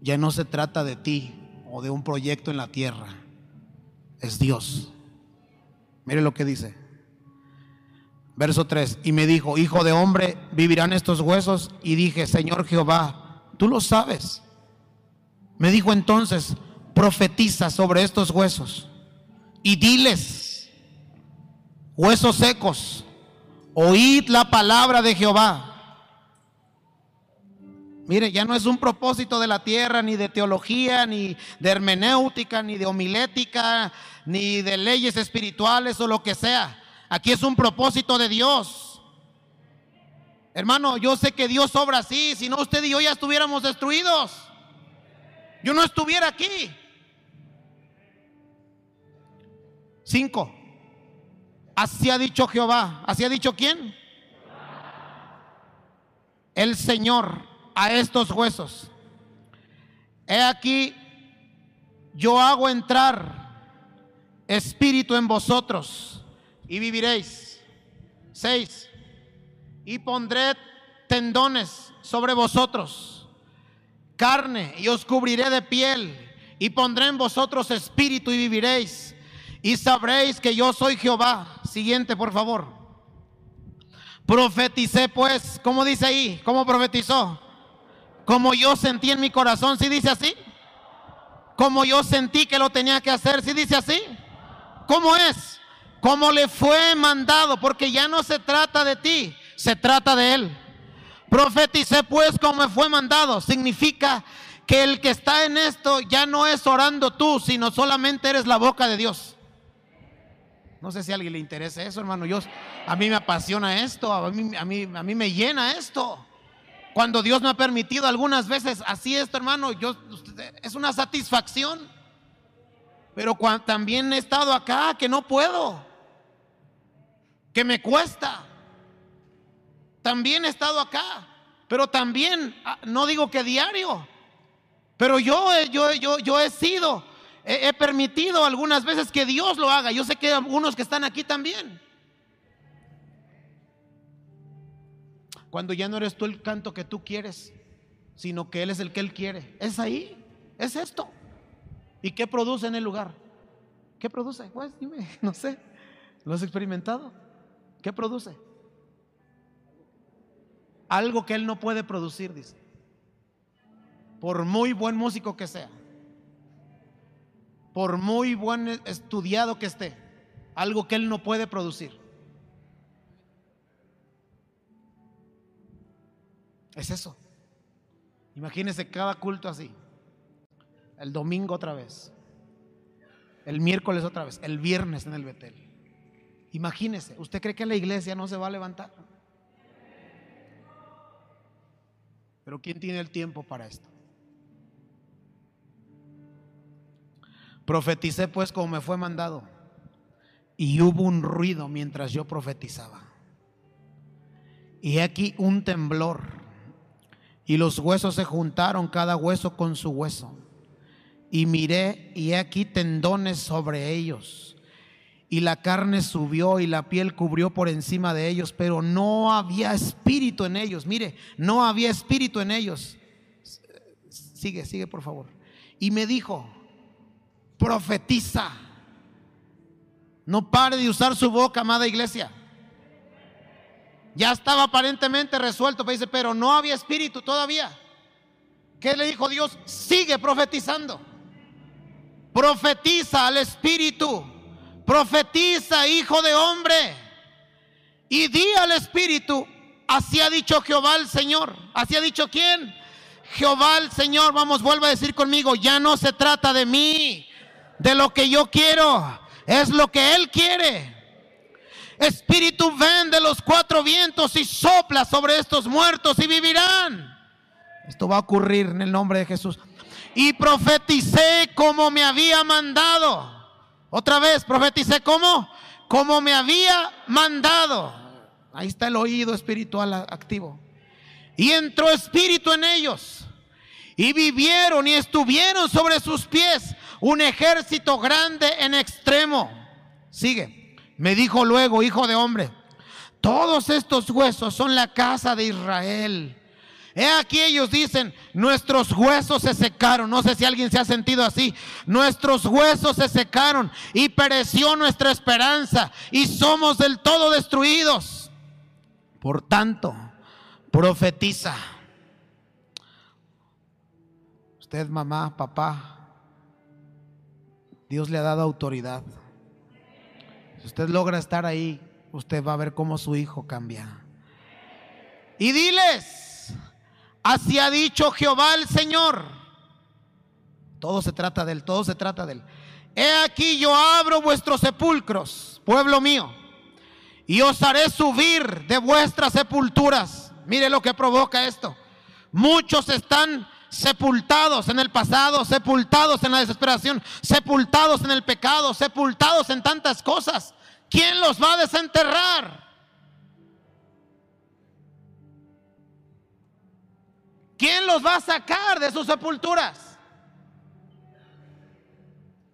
ya no se trata de ti o de un proyecto en la tierra, es Dios. Mire lo que dice. Verso 3. Y me dijo, hijo de hombre, ¿vivirán estos huesos? Y dije, Señor Jehová, tú lo sabes. Me dijo entonces, profetiza sobre estos huesos y diles, huesos secos, oíd la palabra de Jehová. Mire, ya no es un propósito de la tierra, ni de teología, ni de hermenéutica, ni de homilética, ni de leyes espirituales o lo que sea. Aquí es un propósito de Dios. Hermano, yo sé que Dios obra así, si no usted y yo ya estuviéramos destruidos. Yo no estuviera aquí. Cinco. Así ha dicho Jehová. ¿Así ha dicho quién? El Señor a estos huesos. He aquí, yo hago entrar espíritu en vosotros y viviréis. Seis. Y pondré tendones sobre vosotros, carne, y os cubriré de piel, y pondré en vosotros espíritu y viviréis. Y sabréis que yo soy Jehová. Siguiente, por favor. Profeticé pues, ¿cómo dice ahí? ¿Cómo profetizó? Como yo sentí en mi corazón, ¿sí dice así? Como yo sentí que lo tenía que hacer, ¿sí dice así? ¿Cómo es? Como le fue mandado, porque ya no se trata de ti, se trata de él. Profeticé pues como fue mandado, significa que el que está en esto ya no es orando tú, sino solamente eres la boca de Dios. No sé si a alguien le interesa eso, hermano. Yo, a mí me apasiona esto, a mí, a mí, a mí me llena esto. Cuando Dios me ha permitido algunas veces así esto, hermano, yo, es una satisfacción. Pero también he estado acá que no puedo, que me cuesta. También he estado acá, pero también, ah, no digo que diario, pero yo, yo, yo, yo he sido, he, permitido algunas veces que Dios lo haga. Yo sé que hay algunos que están aquí también. Cuando ya no eres tú el canto que tú quieres, sino que Él es el que Él quiere. Es ahí, es esto. ¿Y qué produce en el lugar? ¿Qué produce? Pues dime, no sé. ¿Lo has experimentado? ¿Qué produce? Algo que Él no puede producir, dice. Por muy buen músico que sea. Por muy buen estudiado que esté. Algo que Él no puede producir. Es eso. Imagínese cada culto así. El domingo otra vez. El miércoles otra vez. El viernes en el Betel. Imagínese. ¿Usted cree que la iglesia no se va a levantar? Pero ¿quién tiene el tiempo para esto? Profeticé pues como me fue mandado. Y hubo un ruido mientras yo profetizaba. Y aquí un temblor y los huesos se juntaron, cada hueso con su hueso. Y miré, y aquí tendones sobre ellos. Y la carne subió y la piel cubrió por encima de ellos, pero no había espíritu en ellos. Mire, no había espíritu en ellos. Sigue, sigue por favor. Y me dijo, profetiza. No pare de usar su boca, amada iglesia. Ya estaba aparentemente resuelto, pero dice, pero no había espíritu todavía. ¿Qué le dijo Dios? Sigue profetizando. Profetiza al espíritu. Profetiza, hijo de hombre. Y di al espíritu, así ha dicho Jehová el Señor. Así ha dicho quién? Jehová el Señor. Vamos, vuelva a decir conmigo, ya no se trata de mí, de lo que yo quiero. Es lo que Él quiere. Espíritu, ven de los cuatro vientos y sopla sobre estos muertos y vivirán. Esto va a ocurrir en el nombre de Jesús. Y profeticé como me había mandado. Otra vez, profeticé como, como me había mandado. Ahí está el oído espiritual activo. Y entró espíritu en ellos. Y vivieron y estuvieron sobre sus pies un ejército grande en extremo. Sigue. Me dijo luego, hijo de hombre, todos estos huesos son la casa de Israel. He aquí ellos dicen, nuestros huesos se secaron. No sé si alguien se ha sentido así. Nuestros huesos se secaron y pereció nuestra esperanza y somos del todo destruidos. Por tanto, profetiza. Usted, mamá, papá, Dios le ha dado autoridad. Si usted logra estar ahí, usted va a ver cómo su hijo cambia. Y diles, así ha dicho Jehová el Señor. Todo se trata de él, todo se trata de él. He aquí yo abro vuestros sepulcros, pueblo mío, y os haré subir de vuestras sepulturas. Mire lo que provoca esto. Muchos están sepultados en el pasado, sepultados en la desesperación, sepultados en el pecado, sepultados en tantas cosas. ¿Quién los va a desenterrar? ¿Quién los va a sacar de sus sepulturas?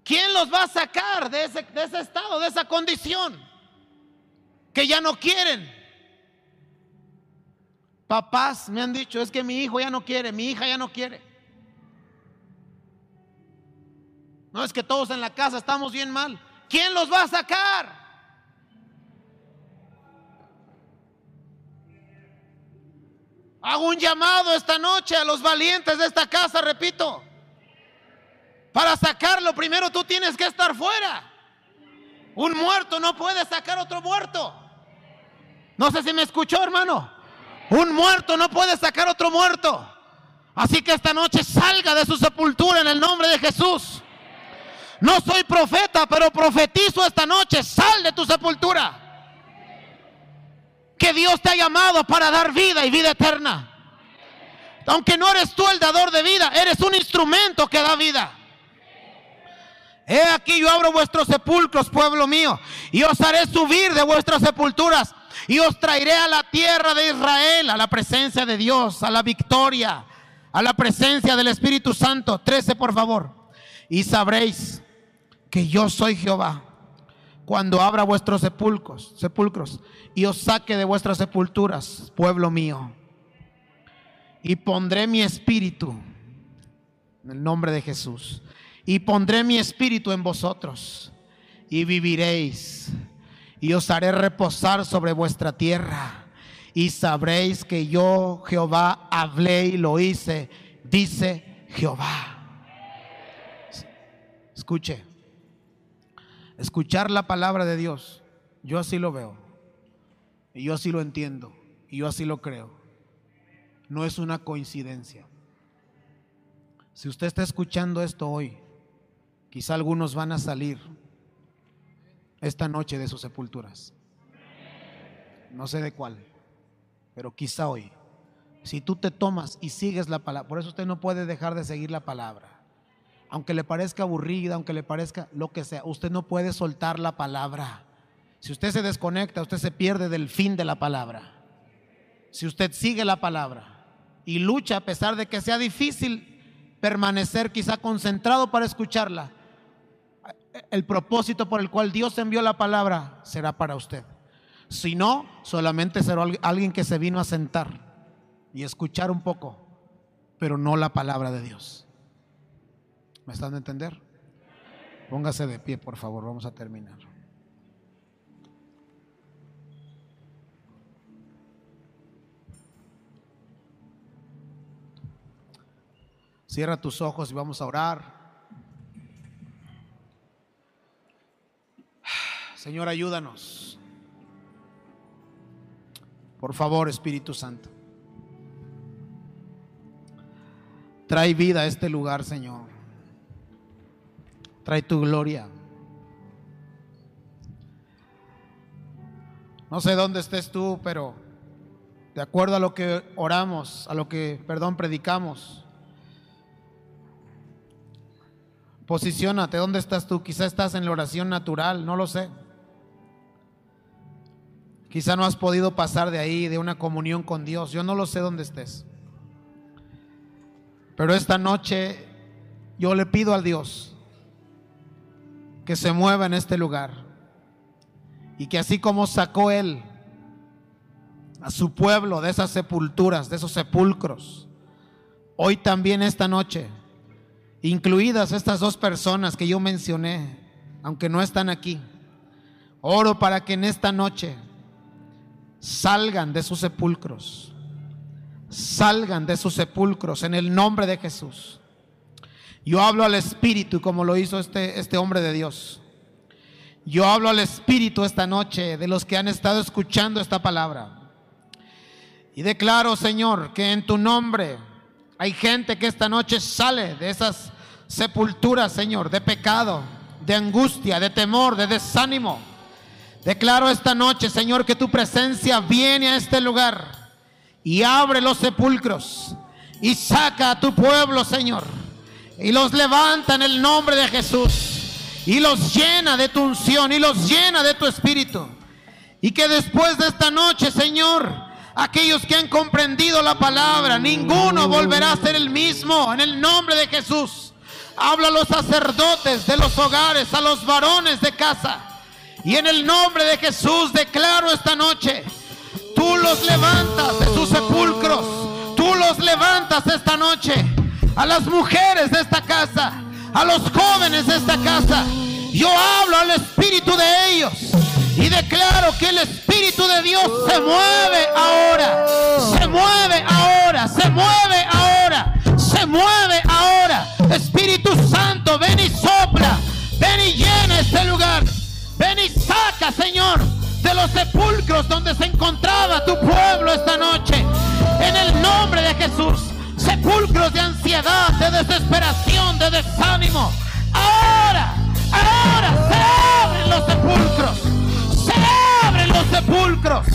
¿Quién los va a sacar de ese, de ese estado, de esa condición? Que ya no quieren. Papás me han dicho, es que mi hijo ya no quiere, mi hija ya no quiere. No es que todos en la casa estamos bien mal. ¿Quién los va a sacar? Hago un llamado esta noche a los valientes de esta casa, repito. Para sacarlo, primero tú tienes que estar fuera. Un muerto no puede sacar otro muerto. No sé si me escuchó, hermano. Un muerto no puede sacar otro muerto. Así que esta noche salga de su sepultura en el nombre de Jesús. No soy profeta, pero profetizo esta noche. Sal de tu sepultura. Que Dios te ha llamado para dar vida y vida eterna. Aunque no eres tú el dador de vida, eres un instrumento que da vida. He aquí yo abro vuestros sepulcros, pueblo mío, y os haré subir de vuestras sepulturas y os traeré a la tierra de Israel, a la presencia de Dios, a la victoria, a la presencia del Espíritu Santo. Trece, por favor. Y sabréis que yo soy Jehová cuando abra vuestros sepulcros, sepulcros y os saque de vuestras sepulturas, pueblo mío. Y pondré mi espíritu en el nombre de Jesús. Y pondré mi espíritu en vosotros y viviréis y os haré reposar sobre vuestra tierra. Y sabréis que yo, Jehová, hablé y lo hice, dice Jehová. Escuche, escuchar la palabra de Dios, yo así lo veo, y yo así lo entiendo, y yo así lo creo. No es una coincidencia. Si usted está escuchando esto hoy, quizá algunos van a salir esta noche de sus sepulturas. No sé de cuál, pero quizá hoy. Si tú te tomas y sigues la palabra, por eso usted no puede dejar de seguir la palabra. Aunque le parezca aburrida, aunque le parezca lo que sea, usted no puede soltar la palabra. Si usted se desconecta, usted se pierde del fin de la palabra. Si usted sigue la palabra y lucha a pesar de que sea difícil permanecer quizá concentrado para escucharla, el propósito por el cual Dios envió la palabra será para usted. Si no, solamente será alguien que se vino a sentar y escuchar un poco, pero no la palabra de Dios. ¿Me están a entender? Póngase de pie, por favor, vamos a terminar. Cierra tus ojos y vamos a orar. Señor, ayúdanos. Por favor, Espíritu Santo. Trae vida a este lugar, Señor. Trae tu gloria. No sé dónde estés tú, pero de acuerdo a lo que oramos, a lo que, perdón, predicamos, posiciónate. ¿Dónde estás tú? Quizá estás en la oración natural, no lo sé. Quizá no has podido pasar de ahí, de una comunión con Dios. Yo no lo sé dónde estés. Pero esta noche yo le pido a Dios que se mueva en este lugar. Y que así como sacó Él a su pueblo de esas sepulturas, de esos sepulcros, hoy también esta noche, incluidas estas dos personas que yo mencioné, aunque no están aquí, oro para que en esta noche salgan de sus sepulcros. Salgan de sus sepulcros en el nombre de Jesús. Yo hablo al Espíritu como lo hizo este, este hombre de Dios. Yo hablo al Espíritu esta noche de los que han estado escuchando esta palabra. Y declaro, Señor, que en tu nombre hay gente que esta noche sale de esas sepulturas, Señor, de pecado, de angustia, de temor, de desánimo. Declaro esta noche, Señor, que tu presencia viene a este lugar y abre los sepulcros y saca a tu pueblo, Señor, y los levanta en el nombre de Jesús y los llena de tu unción y los llena de tu espíritu. Y que después de esta noche, Señor, aquellos que han comprendido la palabra, ninguno volverá a ser el mismo en el nombre de Jesús. Habla a los sacerdotes de los hogares, a los varones de casa. Y en el nombre de Jesús declaro esta noche, tú los levantas de sus sepulcros, tú los levantas esta noche. A las mujeres de esta casa, a los jóvenes de esta casa, yo hablo al espíritu de ellos y declaro que el espíritu de Dios se mueve ahora, se mueve ahora, se mueve ahora, se mueve ahora. Espíritu Santo, ven y sopla, ven y llena este lugar. Ven y saca, Señor, de los sepulcros donde se encontraba tu pueblo esta noche. En el nombre de Jesús. Sepulcros de ansiedad, de desesperación, de desánimo. Ahora, ahora se abren los sepulcros. Se abren los sepulcros.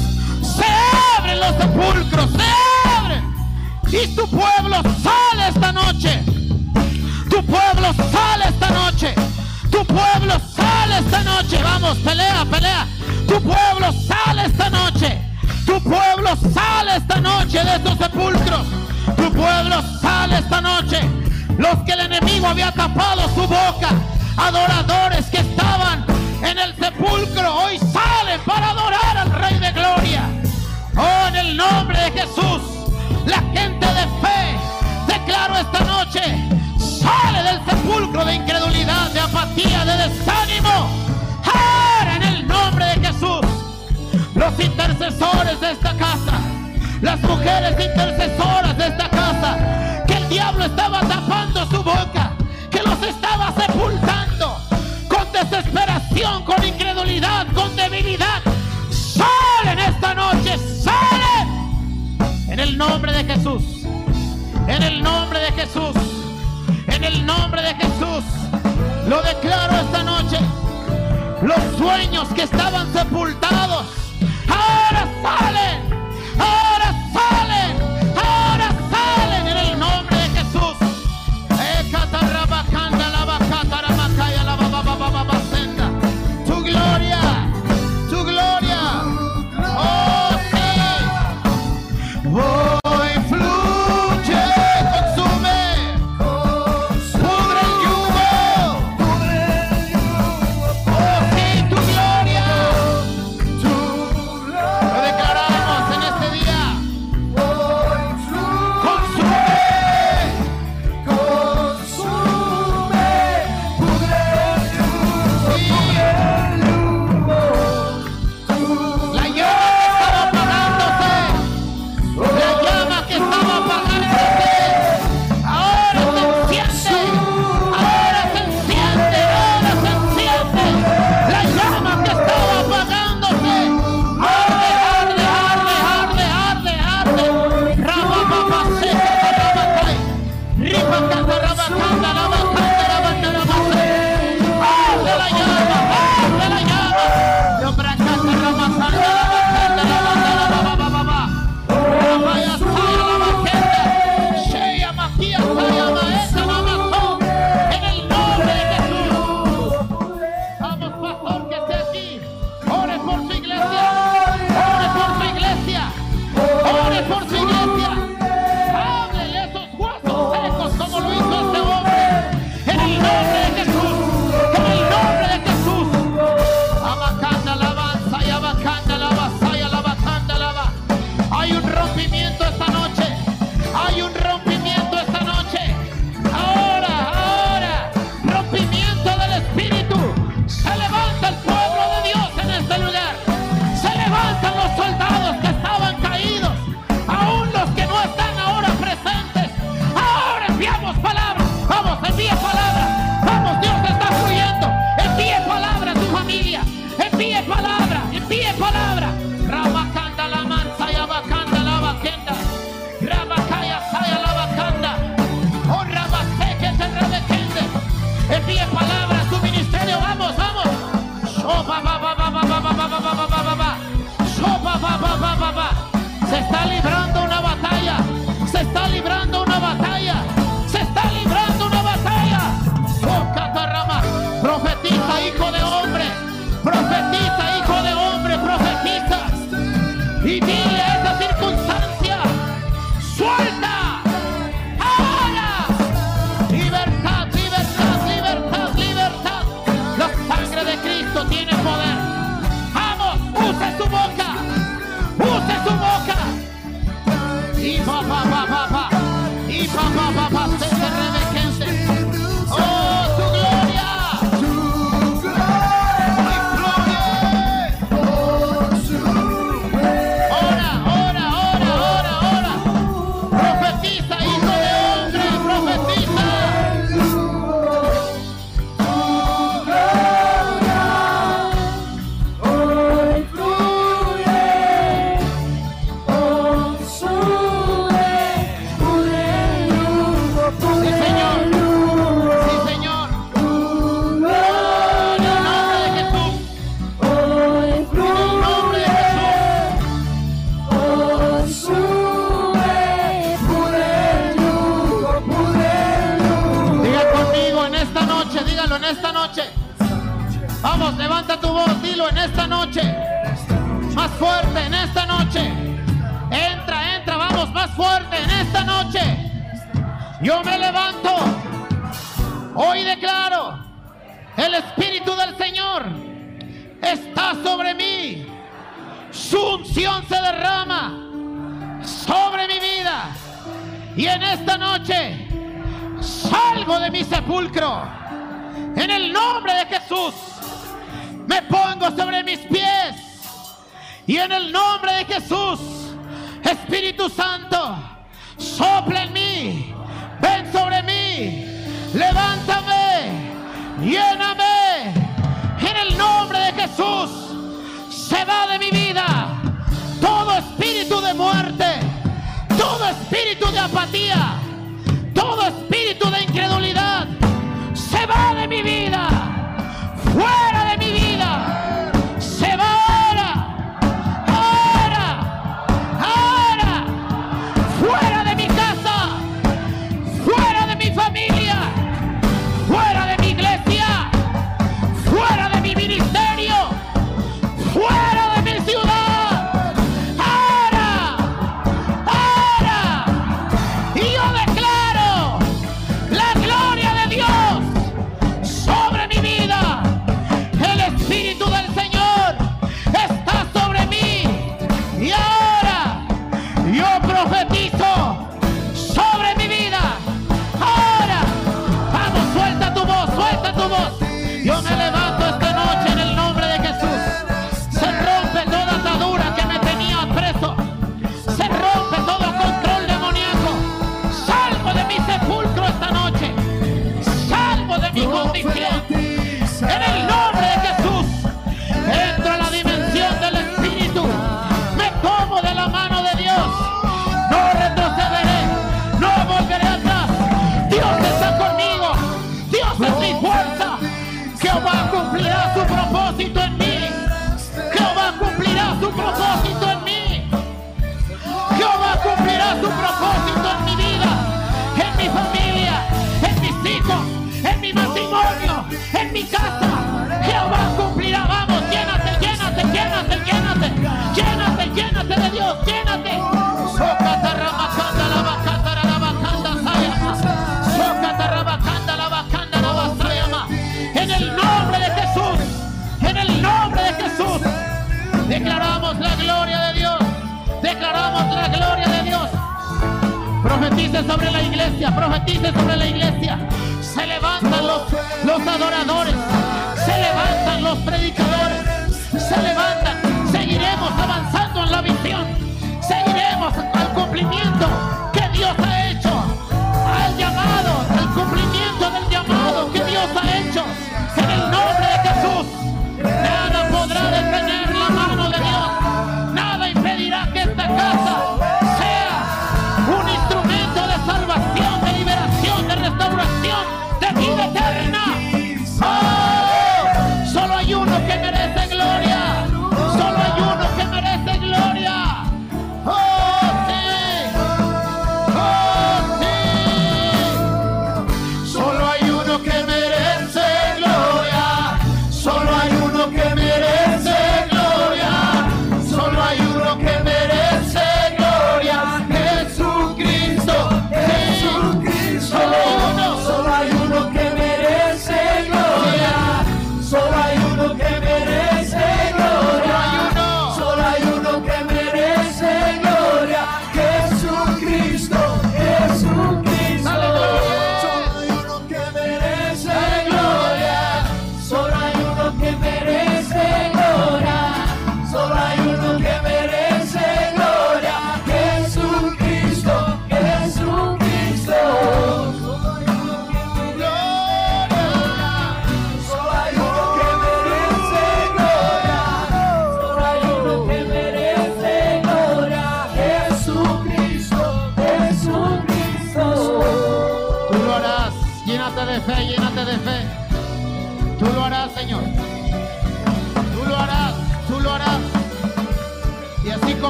Se abren los sepulcros. Se abren. Y tu pueblo sale esta noche. Tu pueblo sale esta noche. Tu pueblo sale esta noche. Vamos, pelea, pelea. Tu pueblo sale esta noche. Tu pueblo sale esta noche de estos sepulcros. Tu pueblo sale esta noche. Los que el enemigo había tapado su boca. Adoradores que estaban en el sepulcro. Hoy salen para adorar al Rey de Gloria. Oh, en el nombre de Jesús. La gente de fe. Declaro esta noche. Sale del sepulcro de incredulidad, de apatía, de desánimo. Ahora en el nombre de Jesús. Los intercesores de esta casa. Las mujeres intercesoras de esta casa. Que el diablo estaba tapando su boca. Que los estaba sepultando. Con desesperación, con incredulidad, con debilidad. Salen esta noche. Salen. En el nombre de Jesús. En el nombre de Jesús. En el nombre de Jesús. Lo declaro esta noche. Los sueños que estaban sepultados. Ahora salen.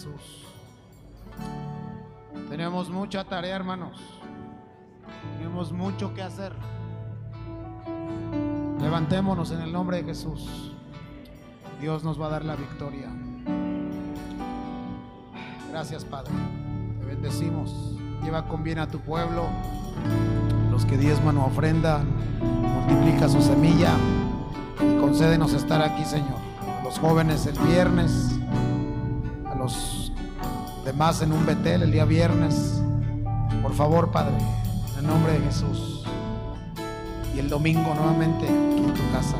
Jesús. Tenemos mucha tarea, hermanos. Tenemos mucho que hacer. Levantémonos en el nombre de Jesús. Dios nos va a dar la victoria. Gracias, Padre. Te bendecimos. Lleva con bien a tu pueblo. Los que diezman o ofrenda, multiplica su semilla y concédenos estar aquí, Señor. Los jóvenes el viernes, demás en un Betel el día viernes. Por favor, Padre, en el nombre de Jesús. Y el domingo nuevamente en tu casa.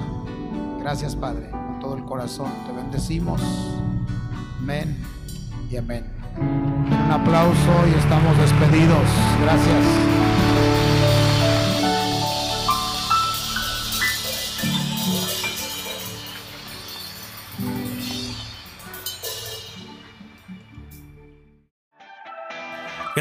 Gracias, Padre, con todo el corazón. Te bendecimos. Amén y amén. Un aplauso y estamos despedidos. Gracias.